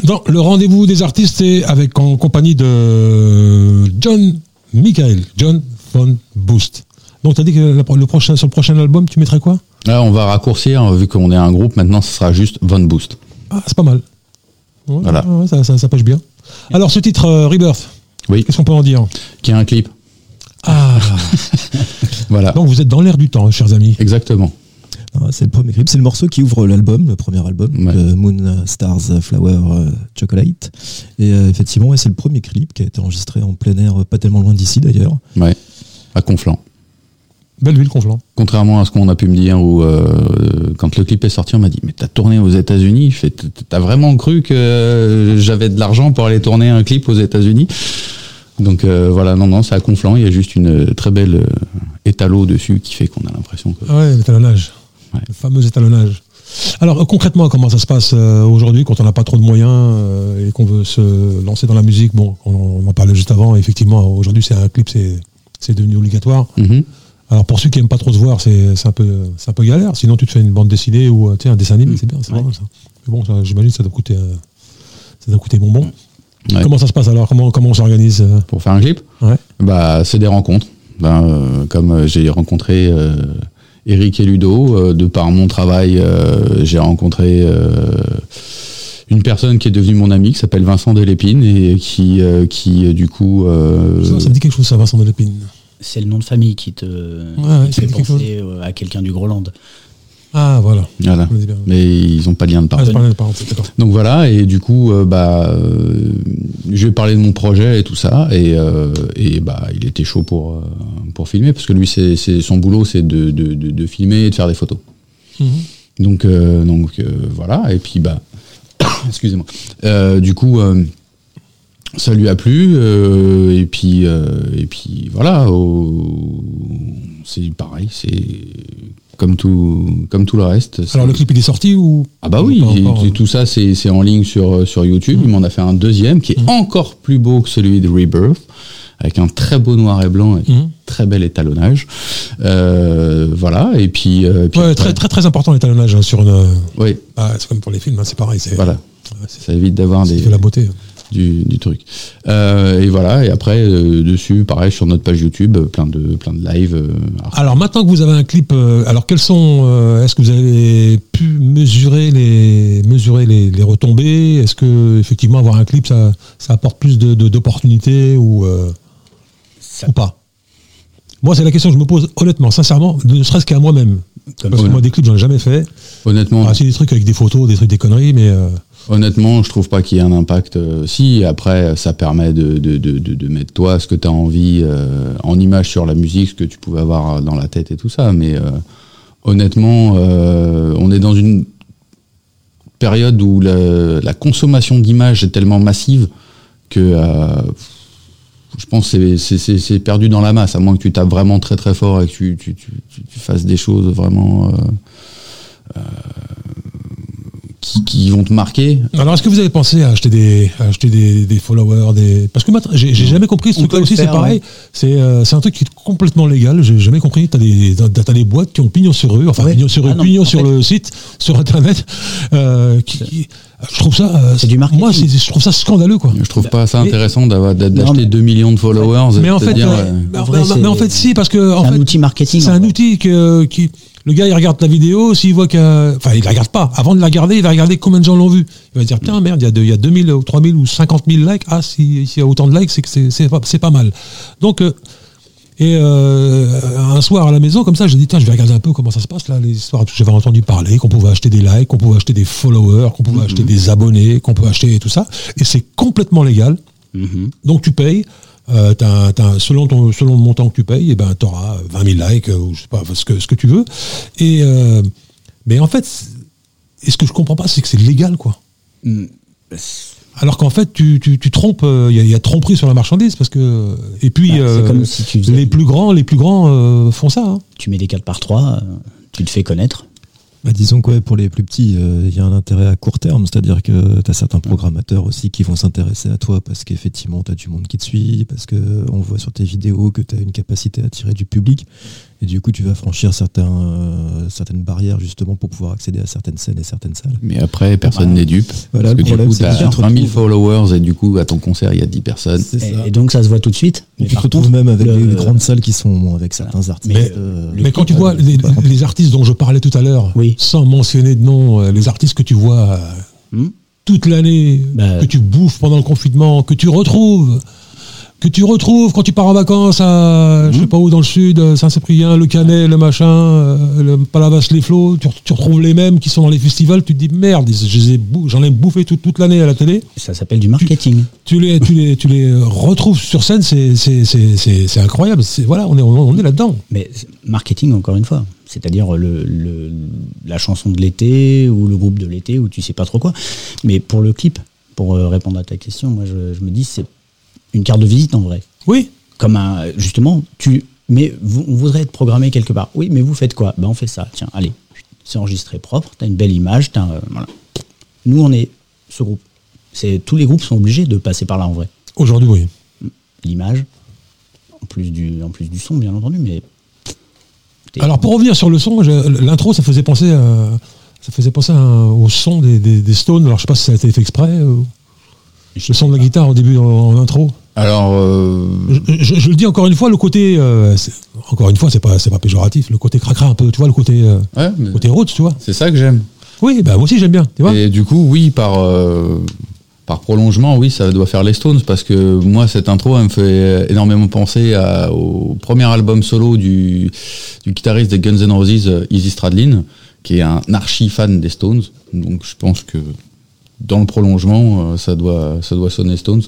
Dans le rendez-vous des artistes et avec en compagnie de John Michael, John von Boost. Donc tu as dit que le prochain, sur le prochain album, tu mettrais quoi? Là, on va raccourcir, vu qu'on est un groupe, maintenant ce sera juste Von Boost. Ah, c'est pas mal. Ouais, Voilà. ouais, ça, ça, ça pêche bien. Alors ce titre, euh, Rebirth, Oui, qu'est-ce qu'on peut en dire? Qui a un clip. Ah, Voilà, donc vous êtes dans l'air du temps, chers amis. exactement. Ah, C'est le premier clip, c'est le morceau qui ouvre l'album, le premier album, Ouais. Moon Stars Flower euh, Chocolate. Et euh, effectivement, ouais, c'est le premier clip qui a été enregistré en plein air, euh, pas tellement loin d'ici d'ailleurs. Ouais, à Conflans. Belle ville, Conflans. Contrairement à ce qu'on a pu me dire, où euh, quand le clip est sorti, on m'a dit mais t'as tourné aux États-Unis. T'as vraiment cru que j'avais de l'argent pour aller tourner un clip aux États-Unis? Donc euh, voilà, non, non, c'est à Conflans. Il y a juste une très belle euh, étalo dessus qui fait qu'on a l'impression que. Ah ouais, l'étalonnage. Ouais. Le fameux étalonnage. Alors euh, concrètement, comment ça se passe euh, aujourd'hui quand on n'a pas trop de moyens euh, et qu'on veut se lancer dans la musique? Bon, on, en parlait juste avant. Effectivement, aujourd'hui, c'est un clip, c'est c'est devenu obligatoire. Mhm. Alors pour ceux qui aiment pas trop se voir, c'est un peu un peu galère. Sinon, tu te fais une bande dessinée ou un dessin animé, c'est bien, c'est Ouais. ça. Mais bon, j'imagine que ça doit coûter ça doit coûter bonbon. Ouais. Comment ça se passe alors? Comment comment on s'organise Pour faire un clip? Ouais. Bah, c'est des rencontres. Ben, euh, comme j'ai rencontré euh, Eric et Ludo, euh, de par mon travail, euh, j'ai rencontré euh, une personne qui est devenue mon ami, qui s'appelle Vincent Delépine, et qui, qui du coup... euh, ça, ça me dit quelque chose, ça, Vincent Delépine. C'est le nom de famille qui te ouais, qui fait quelque penser à quelqu'un du Groland. Ah voilà. voilà. Mais ils n'ont pas de lien de Ah, d'accord. Donc voilà, et du coup, euh, bah, euh, je vais parler de mon projet et tout ça, et, euh, et bah, il était chaud pour, pour filmer, parce que lui, c'est, c'est- son boulot, c'est de, de, de, de filmer et de faire des photos. Mhm. Donc, donc voilà, et puis bah, excusez-moi. Du coup, ça lui a plu, et puis et puis voilà, c'est pareil, c'est comme tout comme tout le reste. Alors le clip il est sorti ou ah bah oui, encore, euh. tout ça c'est en ligne sur sur YouTube. Il m'en a fait un deuxième qui est Mhm. encore plus beau que celui de Rebirth, avec un très beau noir et blanc et Mhm. très bel étalonnage. Euh, voilà, et puis, euh, puis Ouais, après- très très très important l'étalonnage hein, sur une. euh, oui, ah, c'est comme pour les films, hein, c'est pareil, voilà. ouais, Ça évite d'avoir des de la beauté. Du, du truc. Euh, et voilà, et après euh, dessus, pareil sur notre page YouTube, euh, plein de plein de lives. euh, alors, Alors maintenant que vous avez un clip, euh, alors quels sont, euh, est-ce que vous avez pu mesurer les mesurer les, les retombées? Est-ce que effectivement avoir un clip ça, ça apporte plus de de- d'opportunités ou euh, Ça- ou pas? Moi c'est la question que je me pose honnêtement, sincèrement, ne serait-ce qu'à moi-même. Parce que moi des clips j'en ai jamais fait. honnêtement, Ah, c'est des trucs avec des photos, des trucs des conneries, mais euh, Honnêtement, je trouve pas qu'il y ait un impact. euh, si, après, ça permet de, mettre toi ce que tu as envie euh, en image sur la musique, ce que tu pouvais avoir dans la tête et tout ça. Mais euh, honnêtement, on est dans une période où la, consommation d'images est tellement massive que je pense que c'est- perdu dans la masse, à moins que tu tapes vraiment très très fort et que tu, fasses des choses vraiment qui, qui vont te marquer. Alors, est-ce que vous avez pensé à acheter des, à acheter des, des followers, des... parce que maintenant, j'ai jamais compris ce On truc-là aussi. C'est pareil. C'est, euh, c'est un truc qui est complètement légal. J'ai jamais compris. T'as des, t'as, t'as des boîtes qui ont pignon sur rue, enfin Ouais. pignon sur rue, Ah non, pignon sur fait- le site, sur internet. euh, qui, qui- je trouve ça. euh, C'est du marketing. Moi, c'est- je trouve ça scandaleux, quoi. Je trouve pas ça intéressant d'acheter mais- 2 millions de followers. Mais en fait, dire, euh, mais, En en- vrai, mais- mais en c'est- fait, si, parce que C'est un fait, outil marketing, C'est un outil que, qui, le gars, il regarde la vidéo, s'il voit que, enfin, il la regarde pas. Avant de la regarder, il va regarder combien de gens l'ont vu. Il va dire, putain, merde, il y a, deux- il y a 2000 ou 3000 ou 50 000 likes. Ah, si- s'il y a autant de likes, c'est que c'est- c'est pas, c'est pas mal. Donc, euh, et euh, un soir à la maison, comme ça, j'ai dit, tiens, je vais regarder un peu comment ça se passe là, les histoires. J'avais entendu parler qu'on pouvait acheter des likes, qu'on pouvait acheter des followers, qu'on pouvait acheter des abonnés, qu'on peut acheter tout ça. Et c'est complètement légal. Mhm. Donc tu payes, euh, selon, ton, selon le montant que tu payes, et ben, tu auras 20 000 likes, euh, ou je sais pas, ce que, ce que tu veux. Et, euh, mais en fait, et ce que je comprends pas, c'est que c'est légal, quoi. Mm. Alors qu'en fait, tu, tu, tu trompes, euh, il y, a- il y a tromperie sur la marchandise, parce que. Et puis, Bah, c'est euh, comme si tu faisais- les plus grands, les plus grands euh, font ça. hein. Tu mets des 4 par 3, tu te fais connaître. Bah, disons que pour les plus petits, euh, il y a un intérêt à court terme, c'est-à-dire que tu as certains programmateurs aussi qui vont s'intéresser à toi parce qu'effectivement tu as du monde qui te suit, parce qu'on voit sur tes vidéos que tu as une capacité à attirer du public, et du coup tu vas franchir certains, euh, certaines barrières justement pour pouvoir accéder à certaines scènes et certaines salles. Mais après, personne Bah, n'est dupe. voilà, parce le que du problème, coup, c'est que t'as tu te 20 000 retrouves- followers et du coup, à ton concert, il y a 10 personnes. Et, donc ça se voit tout de suite. Et tu te retrouves même avec le- des grandes salles qui sont avec certains artistes. Mais- euh, Mais quand tu vois les, pas les artistes dont je parlais tout à l'heure, Oui. sans mentionner de nom, euh, les artistes que tu vois euh, Hmm. toute l'année, Bah. que tu bouffes pendant le confinement, que tu retrouves que tu retrouves quand tu pars en vacances à, je sais pas où, dans le sud, euh, Saint-Cyprien, le Canet, le machin, euh, le Palavas, les flots, tu, tu retrouves les mêmes qui sont dans les festivals, tu te dis merde, j'en ai bouffé toute, toute l'année à la télé. Ça s'appelle du marketing. Tu les, tu les, tu les retrouves sur scène, c'est, incroyable. C'est, voilà, on est, on est là-dedans. Mais marketing, encore une fois. C'est-à-dire le, le- la chanson de l'été ou le groupe de l'été ou tu sais pas trop quoi. Mais pour le clip, pour euh, répondre à ta question, moi je, je me dis c'est une carte de visite en vrai. Oui. Comme un, justement, tu. Mais vous, on voudrait être programmé quelque part. Oui, mais vous faites quoi? Ben on fait ça. Tiens, allez, c'est enregistré propre. T'as une belle image. t'as, euh, voilà. Nous, on est ce groupe. C'est tous les groupes sont obligés de passer par là en vrai. Aujourd'hui, oui. L'image, en plus du, en plus du son, bien entendu, mais. Alors pour revenir sur le son, l'intro, ça faisait penser, à, ça faisait penser à un- au son des, des- des Stones. Alors je sais pas si ça a été fait exprès. euh, le son de la guitare au début en, en intro. Alors, euh, Je, je- je le dis encore une fois, le côté, euh, encore une fois, c'est pas, c'est pas péjoratif. Le côté cracra un peu, tu vois, le côté, euh, ouais, côté roots, tu vois. c'est ça que j'aime. Oui, bah moi aussi j'aime bien, tu vois. Et du coup, oui, par, par prolongement, oui, ça doit faire les Stones, parce que moi, cette intro, elle me fait énormément penser à- au premier album solo du, du guitariste des Guns N' Roses, Izzy Stradlin, qui est un archi-fan des Stones. Donc je pense que dans le prolongement, ça doit, ça doit sonner Stones.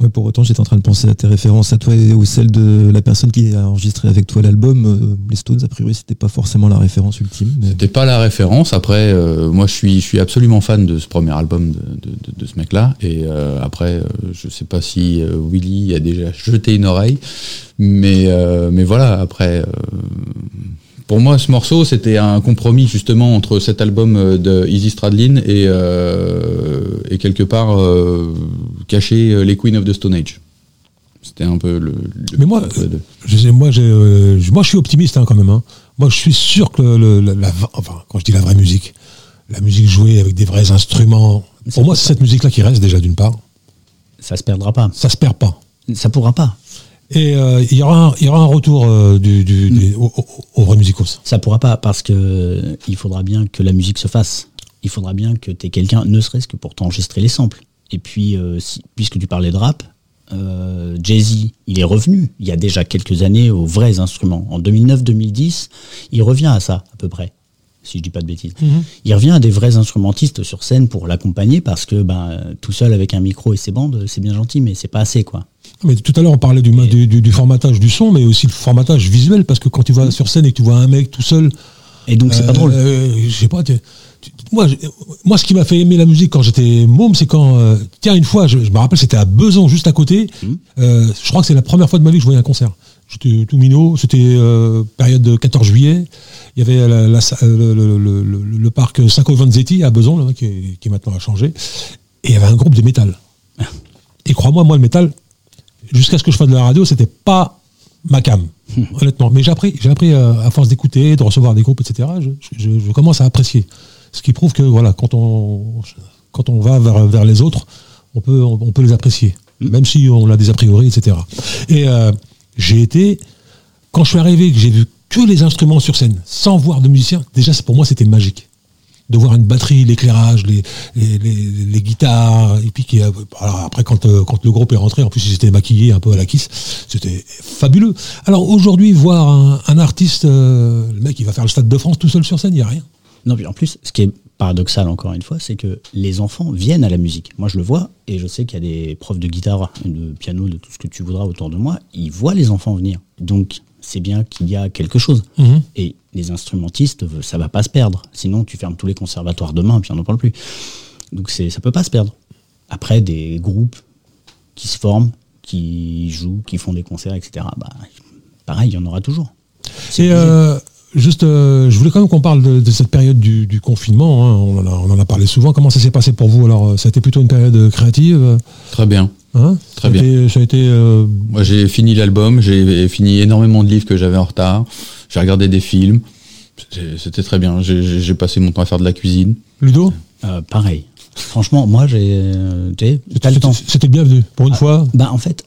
Ouais, pour autant, j'étais en train de penser à tes références à toi et ou celles de la personne qui a enregistré avec toi l'album. Euh, les Stones, a priori, c'était pas forcément la référence ultime. C'était pas la référence. Après, euh, moi, je suis, je suis absolument fan de ce premier album de, de, ce mec-là. Et euh, après, euh, je sais pas si Willy a déjà jeté une oreille, mais mais voilà. Après, pour moi, ce morceau, c'était un compromis justement entre cet album euh, de Easy Stradlin et euh, et quelque part euh, cacher les Queen of the Stone Age. C'était un peu le. le- Mais moi. Je sais, moi, euh, je- moi, je suis optimiste hein, quand même. hein. Moi, je suis sûr que le- la, la- enfin, quand je dis la vraie musique, la musique jouée avec des vrais instruments. Pour moi, c'est cette musique-là qui reste déjà d'une part. Ça se perdra pas. Ça se perd pas. Ça pourra pas. Et euh, il y aura, un- il y aura un retour euh, du, du, vrais musicos. Ça pourra pas parce que il faudra bien que la musique se fasse. Il faudra bien que tu aies quelqu'un, ne serait-ce que pour t'enregistrer les samples. Et puis, euh, si- puisque tu parlais de rap, euh, Jay-Z, il est revenu il y a déjà quelques années aux vrais instruments. En 2009-2010, il revient à ça, à peu près, si je dis pas de bêtises. Il revient à des vrais instrumentistes sur scène pour l'accompagner parce que ben, tout seul avec un micro et ses bandes, c'est bien gentil, mais c'est pas assez, quoi. Mais tout à l'heure, on parlait du, du, du- du formatage du son, mais aussi le formatage visuel, parce que quand tu vas sur scène et que tu vois un mec tout seul, Et donc, c'est pas Euh, drôle. euh, je sais pas. tu- tu- moi, moi, ce qui m'a fait aimer la musique quand j'étais môme, c'est quand, euh, tiens, une fois, je, je me rappelle, c'était à Besançon, juste à côté. Mmh. Euh, je crois que c'est la première fois de ma vie que je voyais un concert. J'étais tout minot. C'était période de 14 juillet. Il y avait la- la- le, le- le- le- parc Saco Vanzetti à Besançon, qui, qui maintenant a changé. Et il y avait un groupe de métal. Et crois-moi, moi, le métal, jusqu'à ce que je fasse de la radio, c'était pas ma cam, honnêtement. Mais j'ai appris, j'ai appris euh, à force d'écouter, de recevoir des groupes, etc. Je, je- je commence à apprécier. Ce qui prouve que voilà, quand on quand on va vers, vers les autres, on peut on, on peut les apprécier, même si on a des a priori, etc. Et euh, j'ai été quand je suis arrivé, que j'ai vu que les instruments sur scène, sans voir de musiciens. Déjà, pour moi, c'était magique de voir une batterie, l'éclairage, les, guitares, et puis qui, après quand, euh, quand le groupe est rentré, en plus ils étaient maquillés un peu à la kiss, c'était fabuleux. Alors aujourd'hui, voir un, un artiste, euh, le mec il va faire le Stade de France tout seul sur scène, il n'y a rien. Non, puis en plus, ce qui est paradoxal encore une fois, c'est que les enfants viennent à la musique. Moi, je le vois, et je sais qu'il y a des profs de guitare, de piano, de tout ce que tu voudras autour de moi, ils voient les enfants venir. Donc, c'est bien qu'il y a quelque chose. Mhm. Et les instrumentistes, ça va pas se perdre. Sinon, tu fermes tous les conservatoires demain, puis on n'en parle plus. Donc, c'est, ça peut pas se perdre. Après, des groupes qui se forment, qui jouent, qui font des concerts, etc., bah, pareil, il y en aura toujours. C'est Et euh, juste, euh, je voulais quand même qu'on parle de, de cette période du, du confinement, hein, on, en a, on en a parlé souvent. Comment ça s'est passé pour vous Alors, euh, ça a été plutôt une période créative? Euh, Très bien. Hein Très Ça bien. été- ça a été euh, Moi, j'ai fini l'album, j'ai fini énormément de livres que j'avais en retard, j'ai regardé des films, C'était- très bien. J'ai- passé mon temps à faire de la cuisine. Ludo Euh, pareil. Franchement, moi, j'ai. euh, tu sais, t'as le C'était- temps. C'était bienvenu, pour une Ah, fois. Bah, en fait,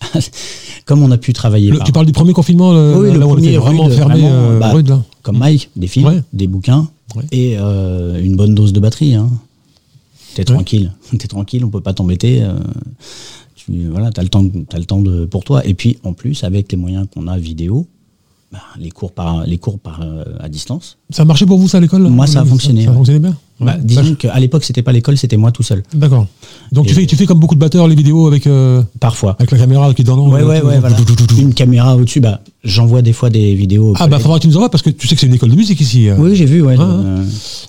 comme on a pu travailler. Le- par- tu parles du premier confinement, le, Oui, là le où on était vraiment rude, fermé, vraiment, euh, bah, rude, là. comme Mike, des films, Ouais. des bouquins Ouais. et euh, une bonne dose de batterie. Hein. T'es tranquille, t'es tranquille, on peut pas t'embêter. euh, tu- voilà, as le temps, t'as le temps de, pour toi. Et puis en plus, avec les moyens qu'on a vidéo, les cours par les cours par euh, à distance. Ça a marché pour vous ça à l'école? Moi, ça a fonctionné, Ça, ouais. fonctionnait bien? Bah, disons qu'à l'époque, c'était pas l'école, c'était moi tout seul. D'accord. Donc tu fais, tu fais comme beaucoup de batteurs les vidéos avec, euh, Parfois. avec la caméra qui est dans l'angle. Ouais, ouais, ouais, voilà. Une caméra au-dessus, bah, j'envoie des fois des vidéos. Ah bah faudra que tu nous envoies parce que tu sais que c'est une école de musique ici. euh. Oui, j'ai vu, ouais. Ah, le-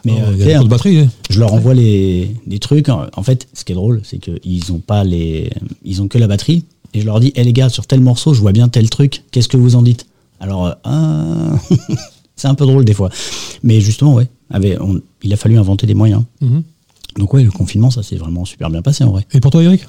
mais Oh, il y a de batterie. hein. je leur envoie les, les trucs. En fait, ce qui est drôle, c'est qu'ils ont pas les, ils ont que la batterie. Et je leur dis, hé les gars, sur tel morceau, je vois bien tel truc. Qu'est-ce que vous en dites? Alors, euh, c'est un peu drôle des fois. Mais justement, ouais, avait, on- il a fallu inventer des moyens. Mhm. Donc ouais, le confinement, ça s'est vraiment super bien passé en vrai. Et pour toi Eric?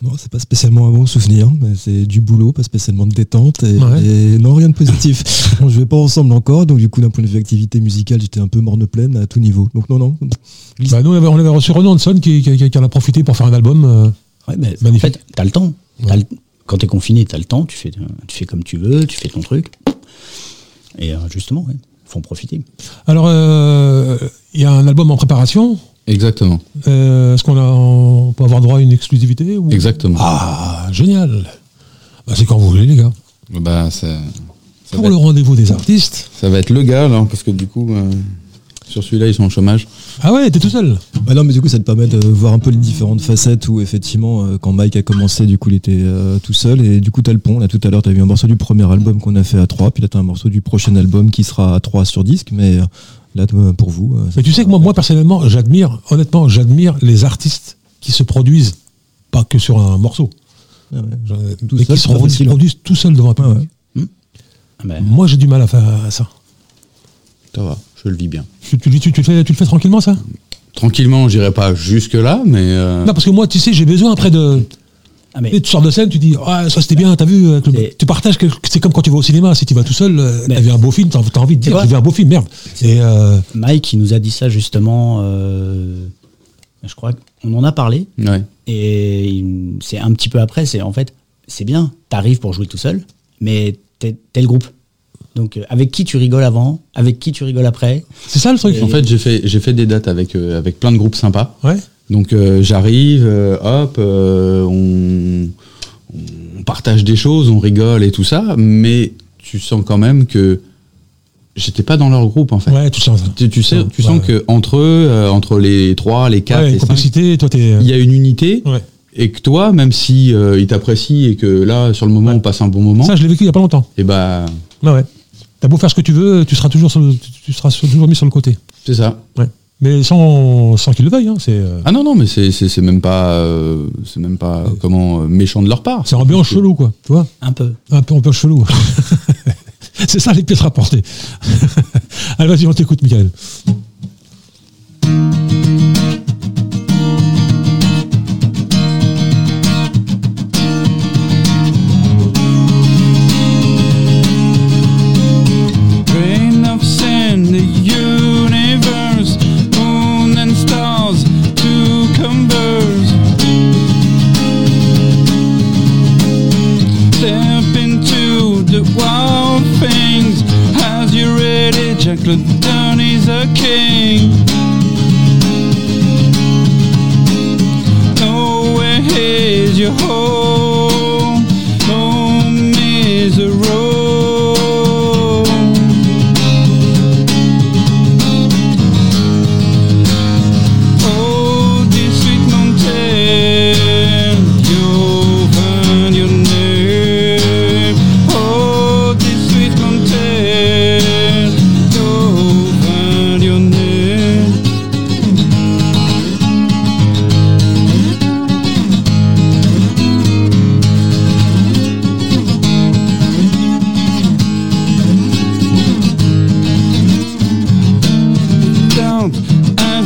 Non, c'est pas spécialement un bon souvenir, mais c'est du boulot, pas spécialement de détente, et, Ouais. et non, rien de positif. on jouait pas ensemble encore, donc du coup, d'un point de vue activité musicale, j'étais un peu morne pleine à tout niveau. Donc non, non. bah, Nous on avait, on avait reçu Renan Hanson qui, qui, qui en a profité pour faire un album. euh, Ouais, mais en Magnifique. fait, t'as le temps. Quand t'es confiné, t'as le temps. Tu fais, tu fais comme tu veux, tu fais ton truc. Et euh, justement, ouais, faut en profiter. Alors euh, il y a un album en préparation. Exactement. Euh, Est-ce qu'on a, on peut avoir droit à une exclusivité ou- Exactement. Ah génial. Bah, c'est quand vous voulez les gars. Bah, ça, ça, Pour le être, rendez-vous des artistes. ça va être le gars, là, parce que du coup, euh, sur celui-là, ils sont au chômage. Ah ouais, t'es tout seul. Bah non, mais du coup, ça te permet de voir un peu les différentes facettes où, effectivement, euh, quand Mike a commencé, du coup, il était euh, tout seul. Et du coup, t'as le pont. Là, tout à l'heure, t'as vu un morceau du premier album qu'on a fait à 3. Puis là, t'as un morceau du prochain album qui sera à 3 sur disque. Mais euh, là, pour vous. Mais tu sais que moi, moi personnellement, j'admire, honnêtement, j'admire les artistes qui se produisent pas que sur un morceau, Ouais, ouais. Je- Tout mais seul, qui se produisent, tout seul devant un public. Ouais, Ah ben, Moi, j'ai du mal à faire ça. Ça va, je le vis bien. Tu, tu, tu- tu le fais, tu le fais tranquillement, ça? Tranquillement, j'irai pas jusque-là, mais. euh, Non, parce que moi, tu sais, j'ai besoin après de. ah, mais Et tu sors de scène, tu dis, ah, ça c'était bien, t'as vu. euh, Et- Tu partages, quelque- c'est comme quand tu vas au cinéma, si tu vas tout seul, euh, Mais- t'as vu un beau film, t'as envie de dire, C'est j'ai vu un beau film, merde. Et euh, Mike, il nous a dit ça justement. euh, je crois qu'on en a parlé. ouais. Et c'est un petit peu après. C'est en fait, c'est bien. T'arrives pour jouer tout seul, mais t'es t'es le groupe. Donc euh, avec qui tu rigoles avant, avec qui tu rigoles après. c'est ça le truc. En fait, j'ai fait, j'ai fait des dates avec, euh, avec plein de groupes sympas. Ouais. Donc euh, j'arrive, euh, hop, euh, on, on partage des choses, on rigole et tout ça, mais tu sens quand même que j'étais pas dans leur groupe en fait. Ouais, tu sens ça. Tu, tu sais, Ouais, tu sens ouais. que entre eux, euh, entre les trois, les quatre, Ouais, les cinq, complicité, toi t'es. il y a une unité. Ouais. Et que toi, même si euh, ils t'apprécient et que là, sur le moment, on passe un bon moment, Ça, je l'ai vécu il y a pas longtemps. et bah, Ouais, ouais. T'as beau faire ce que tu veux, tu seras toujours, sur le- tu- seras toujours mis sur le côté. c'est ça. Ouais. Mais sans, sans qu'ils le veuillent, hein, c'est. euh, Ah non, non, mais c'est c'est- c'est même pas, euh, c'est même pas comment euh, méchant de leur part. C'est ambiance que- chelou, quoi. Tu vois Un peu. Un peu, un peu chelou. c'est ça les pièces rapportées. Allez, vas-y, on t'écoute, Michael.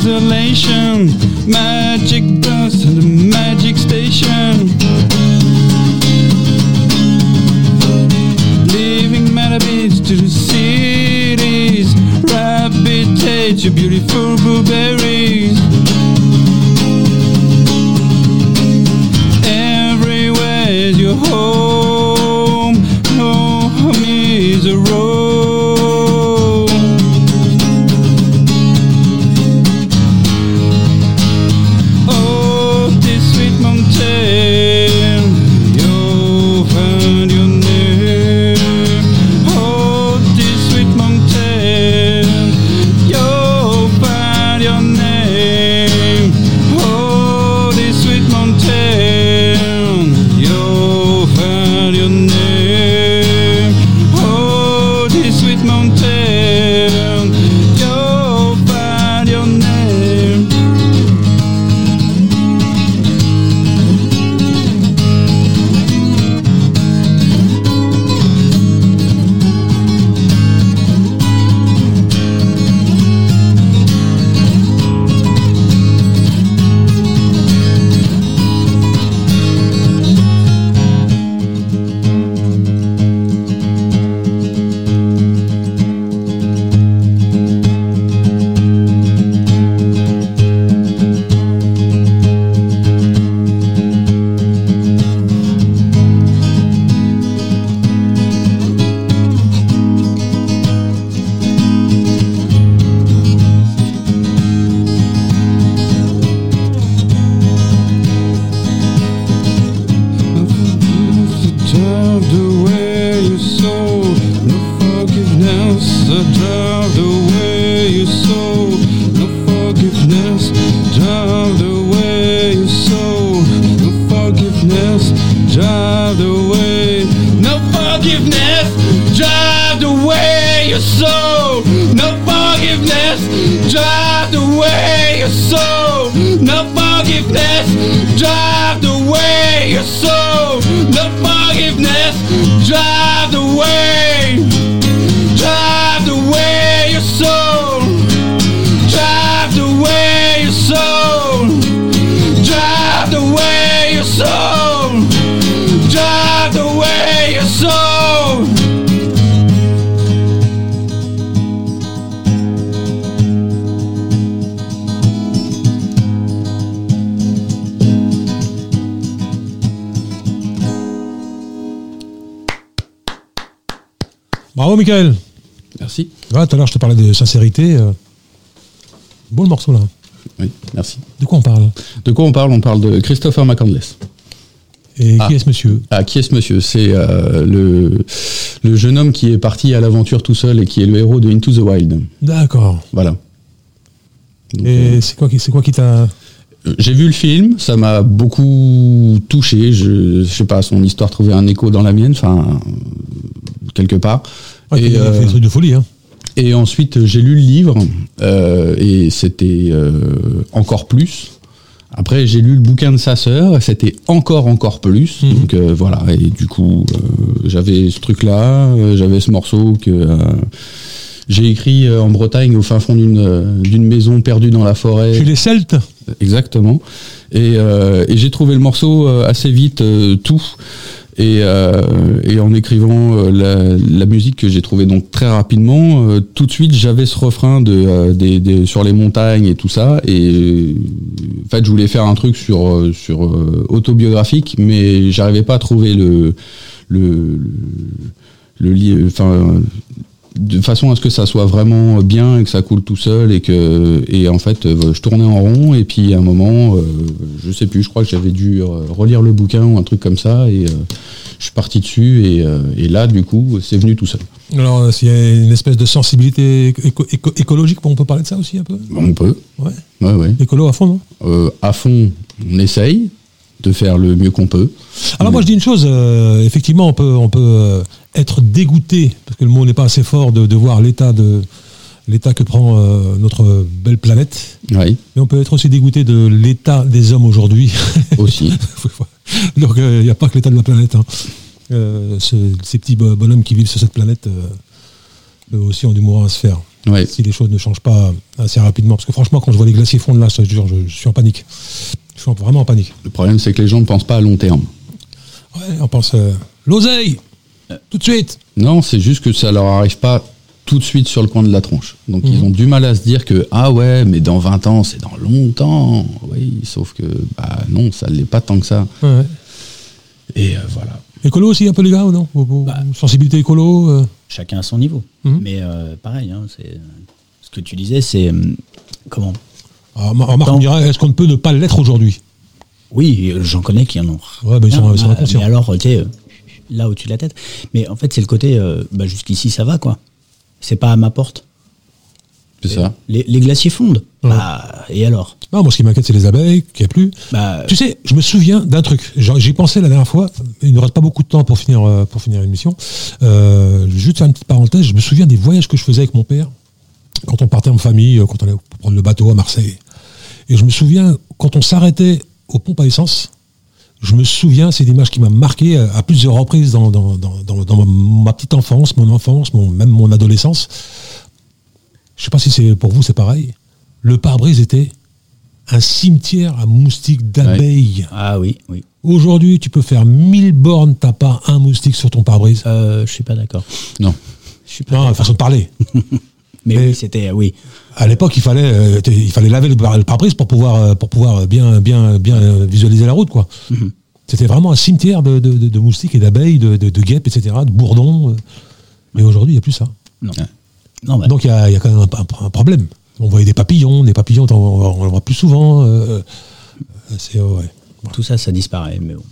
Isolation, magic dust and a magic station. Leaving Matabes to the cities, rabbit your beautiful blueberries. the way you sow. No forgiveness, I drive the way you sow. No forgiveness, drive the way you sow. No forgiveness, drive the way. No forgiveness, drive the way you sow. No forgiveness, drive the way you sow. No forgiveness, drive the way you sow. No Drive away, drive Bravo, Michael. Merci. Ouais, tout à l'heure, je te parlais de sincérité. euh. Beau le morceau, là. Oui, merci. De quoi on parle? De quoi on parle? On parle de Christopher McCandless. Et Ah. qui est ce monsieur? Ah, qui est ce monsieur? C'est euh, le, le jeune homme qui est parti à l'aventure tout seul et qui est le héros de Into the Wild. D'accord. Voilà. Donc, Et c'est quoi, qui- c'est quoi qui t'a. euh, J'ai vu le film, ça m'a beaucoup touché. Je, je sais pas, son histoire trouvait un écho dans la mienne, enfin, euh, quelque part. Ouais, et, il a euh, fait des trucs de folie, hein. et ensuite, j'ai lu le livre euh, et c'était euh, encore plus. Après, j'ai lu le bouquin de sa sœur, c'était encore, encore plus. Mhm. Donc euh, voilà, et du coup, euh, j'avais ce truc-là, euh, j'avais ce morceau que euh, j'ai écrit euh, en Bretagne, au fin fond d'une euh, maison perdue dans la forêt. Chez les Celtes Exactement. Et, euh, et j'ai trouvé le morceau euh, assez vite, euh, tout. Et, euh, et en écrivant euh, la, musique que j'ai trouvée donc très rapidement, euh, tout de suite j'avais ce refrain de, sur les montagnes et tout ça. Et en fait, je voulais faire un truc sur, autobiographique, mais j'arrivais pas à trouver le le le, de façon à ce que ça soit vraiment bien et que ça coule tout seul et que et en fait euh, je tournais en rond et puis à un moment euh, je sais plus je crois que j'avais dû euh, relire le bouquin ou un truc comme ça et euh, je suis parti dessus et, euh, et là du coup c'est venu tout seul. Alors, s'il y a une espèce de sensibilité éco- éco- écologique, on peut parler de ça aussi un peu? On peut. Ouais. ouais ouais. Écolo à fond, non? Euh, à fond on essaye de faire le mieux qu'on peut. Alors moi je dis une chose, effectivement on peut, on peut être dégoûté, parce que le mot n'est pas assez fort de, de voir l'état de l'état que prend euh, notre belle planète, oui mais on peut être aussi dégoûté de l'état des hommes aujourd'hui. aussi Donc euh, il n'y a pas que l'état de la planète. hein. Euh, ce- ces petits bo- bonhommes qui vivent sur cette planète, eux aussi ont du mourant à se faire. Si les choses ne changent pas assez rapidement. Parce que franchement quand je vois les glaciers fondre là, je, jure, je, je suis en panique. Je suis en- vraiment en panique. le problème c'est que les gens ne pensent pas à long terme Ouais, on pense l'oseille tout de suite. Non, c'est juste que ça leur arrive pas tout de suite sur le coin de la tronche. Donc ils Mhm. ont du mal à se dire que ah ouais, mais dans 20 ans, c'est dans longtemps. Oui, sauf que bah non, ça l'est pas tant que ça. Ouais. Et euh, voilà. Écolo aussi un peu les gars ou non? Bah. Sensibilité écolo euh, Chacun à son niveau. Mhm. Mais euh, pareil, hein, c'est ce que tu disais, c'est comment? Alors, ma- remarque, Attends. on dirait, est-ce qu'on ne peut ne pas l'être aujourd'hui? Oui, j'en connais qui en ont. Ouais, bah, ils sont- ils sont bah. Mais alors, tu sais, euh, là au-dessus de la tête. Mais en fait, c'est le côté, euh, bah, jusqu'ici, ça va, quoi. C'est pas à ma porte. C'est ça. Les, les glaciers fondent. Bah, et alors Non, moi, ce qui m'inquiète, c'est les abeilles, qu'il n'y a plus. bah, Tu sais, je me souviens d'un truc. J'y pensais la dernière fois. Il ne reste pas beaucoup de temps pour finir, euh, pour finir l'émission. Euh, juste faire une petite parenthèse. Je me souviens des voyages que je faisais avec mon père quand on partait en famille, euh, quand on allait prendre le bateau à Marseille. Et je me souviens quand on s'arrêtait aux pompes à essence. Je me souviens, c'est une image qui m'a marqué à à plusieurs reprises dans, dans, dans, dans- dans ma petite enfance, mon enfance, mon, même mon adolescence. Je sais pas si c'est pour vous, c'est pareil. Le pare-brise était un cimetière à moustiques d'abeilles. ah oui, oui. Aujourd'hui, tu peux faire 1000 bornes, t'as pas un moustique sur ton pare-brise. Euh, je suis pas d'accord. Non. Je suis pas Non, façon de parler. Mais, mais- oui, c'était oui. À l'époque, il fallait, euh, il fallait laver le pare-brise pour pouvoir, euh, pour pouvoir bien, bien, bien euh, visualiser la route, quoi. Mhm. C'était vraiment un cimetière de, de- de- de moustiques et d'abeilles, de, de- de guêpes, etc., de bourdons. euh. Mais aujourd'hui, il n'y a plus ça. Non. Non, bah, Donc il y a, il y a quand même un, un- un problème. On voyait des papillons, des papillons, on, on le voit plus souvent. euh, euh, c'est ouais. tout ça, ça disparaît. Mais bon.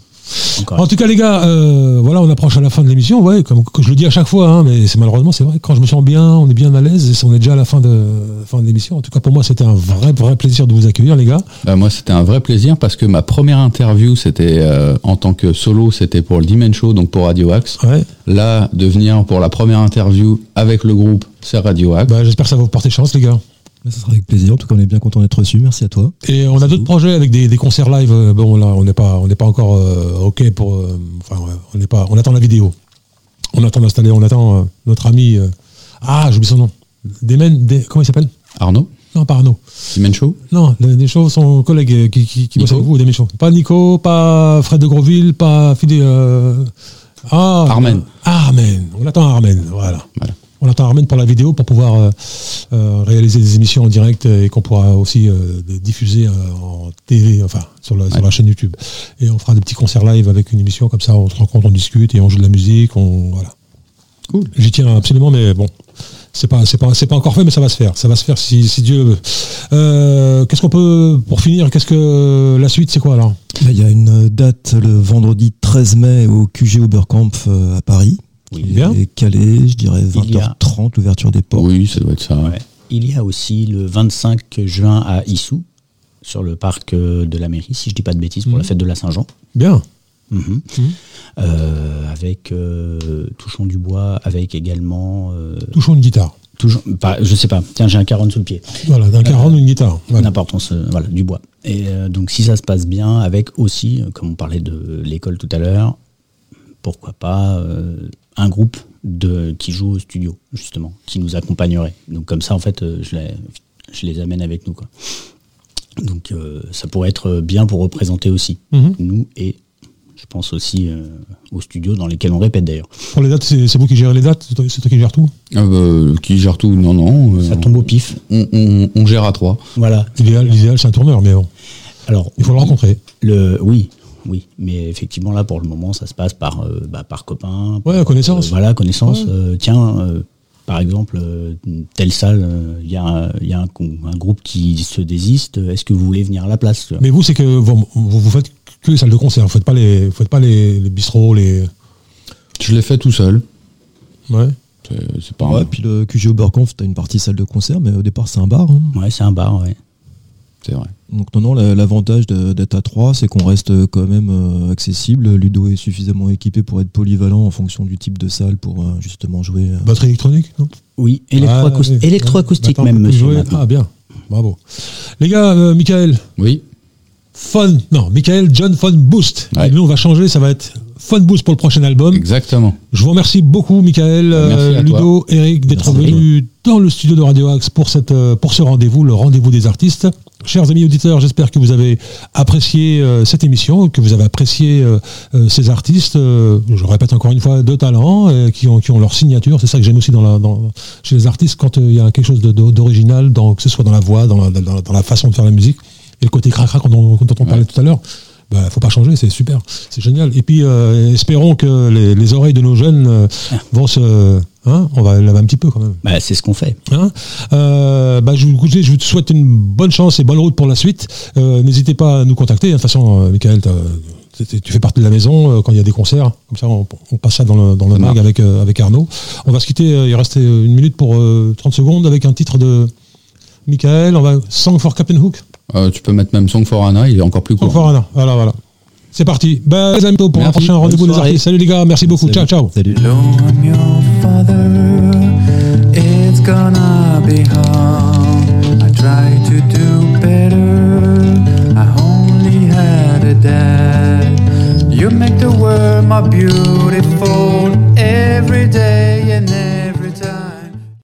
Encore. En tout cas, les gars, euh, voilà, on approche à la fin de l'émission. Ouais, comme je le dis à chaque fois, hein, mais c'est malheureusement c'est vrai. Quand je me sens bien, on est bien à l'aise, et on est déjà à la fin de fin de l'émission. En tout cas, pour moi, c'était un vrai vrai plaisir de vous accueillir, les gars. Bah, moi, c'était un vrai plaisir parce que ma première interview, c'était euh, en tant que solo, c'était pour le Dimen Show, donc pour Radio Axe. Ouais. Là, de venir pour la première interview avec le groupe, c'est Radio Axe. Bah, j'espère que ça va vous porter chance, les gars. Ça sera avec plaisir. En tout cas, on est bien content d'être reçus. Merci à toi. Et on a d'autres projets avec des, des concerts live. Euh, Bon, là, on n'est pas, on n'est pas encore euh, ok pour. euh, enfin, on n'est pas. On attend la vidéo. On attend d'installer. On attend euh, notre ami. euh, ah, j'oublie son nom. Demen, Des- comment il s'appelle? Arnaud, Non, pas Arnaud. Dimen Show. Non, les choses, son collègue qui, qui, qui bosse avec vous, des méchants. Pas Nico, pas Fred de Groville, pas Philippe. euh, ah, Armen. Armen. On attend Armen, voilà. Voilà. On attend Armen pour la vidéo pour pouvoir euh, euh, réaliser des émissions en direct et qu'on pourra aussi euh, diffuser euh, en TV, enfin sur la, sur la chaîne YouTube. Et on fera des petits concerts live avec une émission comme ça, on se rencontre, on discute et on joue de la musique, on voilà. Cool. J'y tiens absolument, mais bon, c'est pas, c'est pas, c'est pas encore fait, mais ça va se faire. Ça va se faire si, si Dieu veut. Euh, qu'est-ce qu'on peut, pour finir, qu'est-ce que la suite, c'est quoi alors? Il y a une date le vendredi 13 mai au QG Oberkampf à Paris. Oui. qui Bien. est calé, je dirais Il y a- 20h30, l'ouverture des portes. Oui, ça doit être ça. Ouais. Il y a aussi le 25 juin à Issou, sur le parc euh, de la mairie, si je dis pas de bêtises, pour la fête de la Saint-Jean. Bien. Mhm. Euh, avec euh, Touchons du bois, avec également. euh, Touchons une guitare. toujours, pas, je sais pas, tiens, j'ai un 40 sous le pied. Voilà, d'un caron ou une guitare. Voilà. N'importe, on se- voilà, du bois. Et euh, donc, si ça se passe bien, avec aussi, euh, comme on parlait de l'école tout à l'heure, pourquoi pas euh, un groupe de, qui joue au studio, justement, qui nous accompagnerait. Donc, comme ça, en fait, euh, je les, je les amène avec nous. Quoi. Donc, euh, ça pourrait être bien pour représenter aussi Mhm. nous et je pense aussi euh, aux studios dans lesquels on répète d'ailleurs. Pour les dates, c'est vous qui gérez les dates? C'est toi, qui gères tout? Ah bah, qui gère tout? Non, non. euh, Ça tombe au pif. on, on- on gère à trois. Voilà. L'idéal, l'idéal, c'est un tourneur, mais bon, Alors, il faut le rencontrer. Le, oui, oui, mais effectivement là pour le moment ça se passe par euh, bah, par copains. Ouais, connaissance. Euh, voilà, connaissance. Ouais. Euh, tiens, euh, par exemple, euh, telle salle, euh, il y a, un- il y a un, con- un groupe qui se désiste. Est-ce que vous voulez venir à la place Mais vous, c'est que vous, vous, vous faites que les salles de concert. Vous faites pas les, vous faites pas les, les bistrots, les. Je l'ai fait tout seul. Ouais. C'est c'est pas Ouais, un- puis le QG Oberkampf, t'as une partie salle de concert, mais au départ, c'est un bar. hein. Ouais, c'est un bar. Ouais. C'est vrai. Donc non, non, la- l'avantage d'être à 3, c'est qu'on reste quand même euh, accessible. Ludo est suffisamment équipé pour être polyvalent en fonction du type de salle pour euh, justement jouer. euh. Batterie électronique, non? Oui, Ah, électroacoustique, oui. électroacoustique même, monsieur. Ah, bien. Bravo. Les gars, euh, Michael, Oui. Fun. Non, Michael John Fun Boost. Ouais. Et nous, on va changer. Ça va être Fun Boost pour le prochain album. Exactement. Je vous remercie beaucoup, Michael, Merci euh, à Ludo, Eric, d'être venus dans le studio de Radio Axe pour, cette, euh, pour ce rendez-vous, le rendez-vous des artistes. Chers amis auditeurs, j'espère que vous avez apprécié euh, cette émission, que vous avez apprécié euh, euh, ces artistes. je répète encore une fois, de talent, qui, ont, qui ont leur signature. C'est ça que j'aime aussi dans la, dans, chez les artistes, quand il y a quelque chose d'original, que ce soit dans la voix, dans la, dans, dans la façon de faire la musique, et le côté cracra dont, dont on parlait tout à l'heure. Bah, faut pas changer, c'est super, c'est génial. Et puis euh, espérons que les, les oreilles de nos jeunes euh, vont se, hein, on va laver un petit peu quand même. Bah, c'est ce qu'on fait. Hein Euh, bah, je, vous, écoutez, je vous souhaite une bonne chance et bonne route pour la suite. Euh, N'hésitez pas à nous contacter. De toute façon, euh, Michael, tu fais partie de la maison euh, quand il y a des concerts. Comme ça, on, on passe ça dans le, dans le mag avec, euh, avec Arnaud. On va se quitter. euh, il reste une minute pour euh, 30 secondes avec un titre de Michael, on va Song for Captain Hook. Euh, tu peux mettre même Song for Anna, il est encore plus court. Song for Anna, voilà, voilà. C'est parti. Ben, les amis, pour merci. un prochain rendez-vous des artistes. Salut les gars, merci beaucoup. Salut. Ciao, ciao. Salut. You make the world more beautiful every day.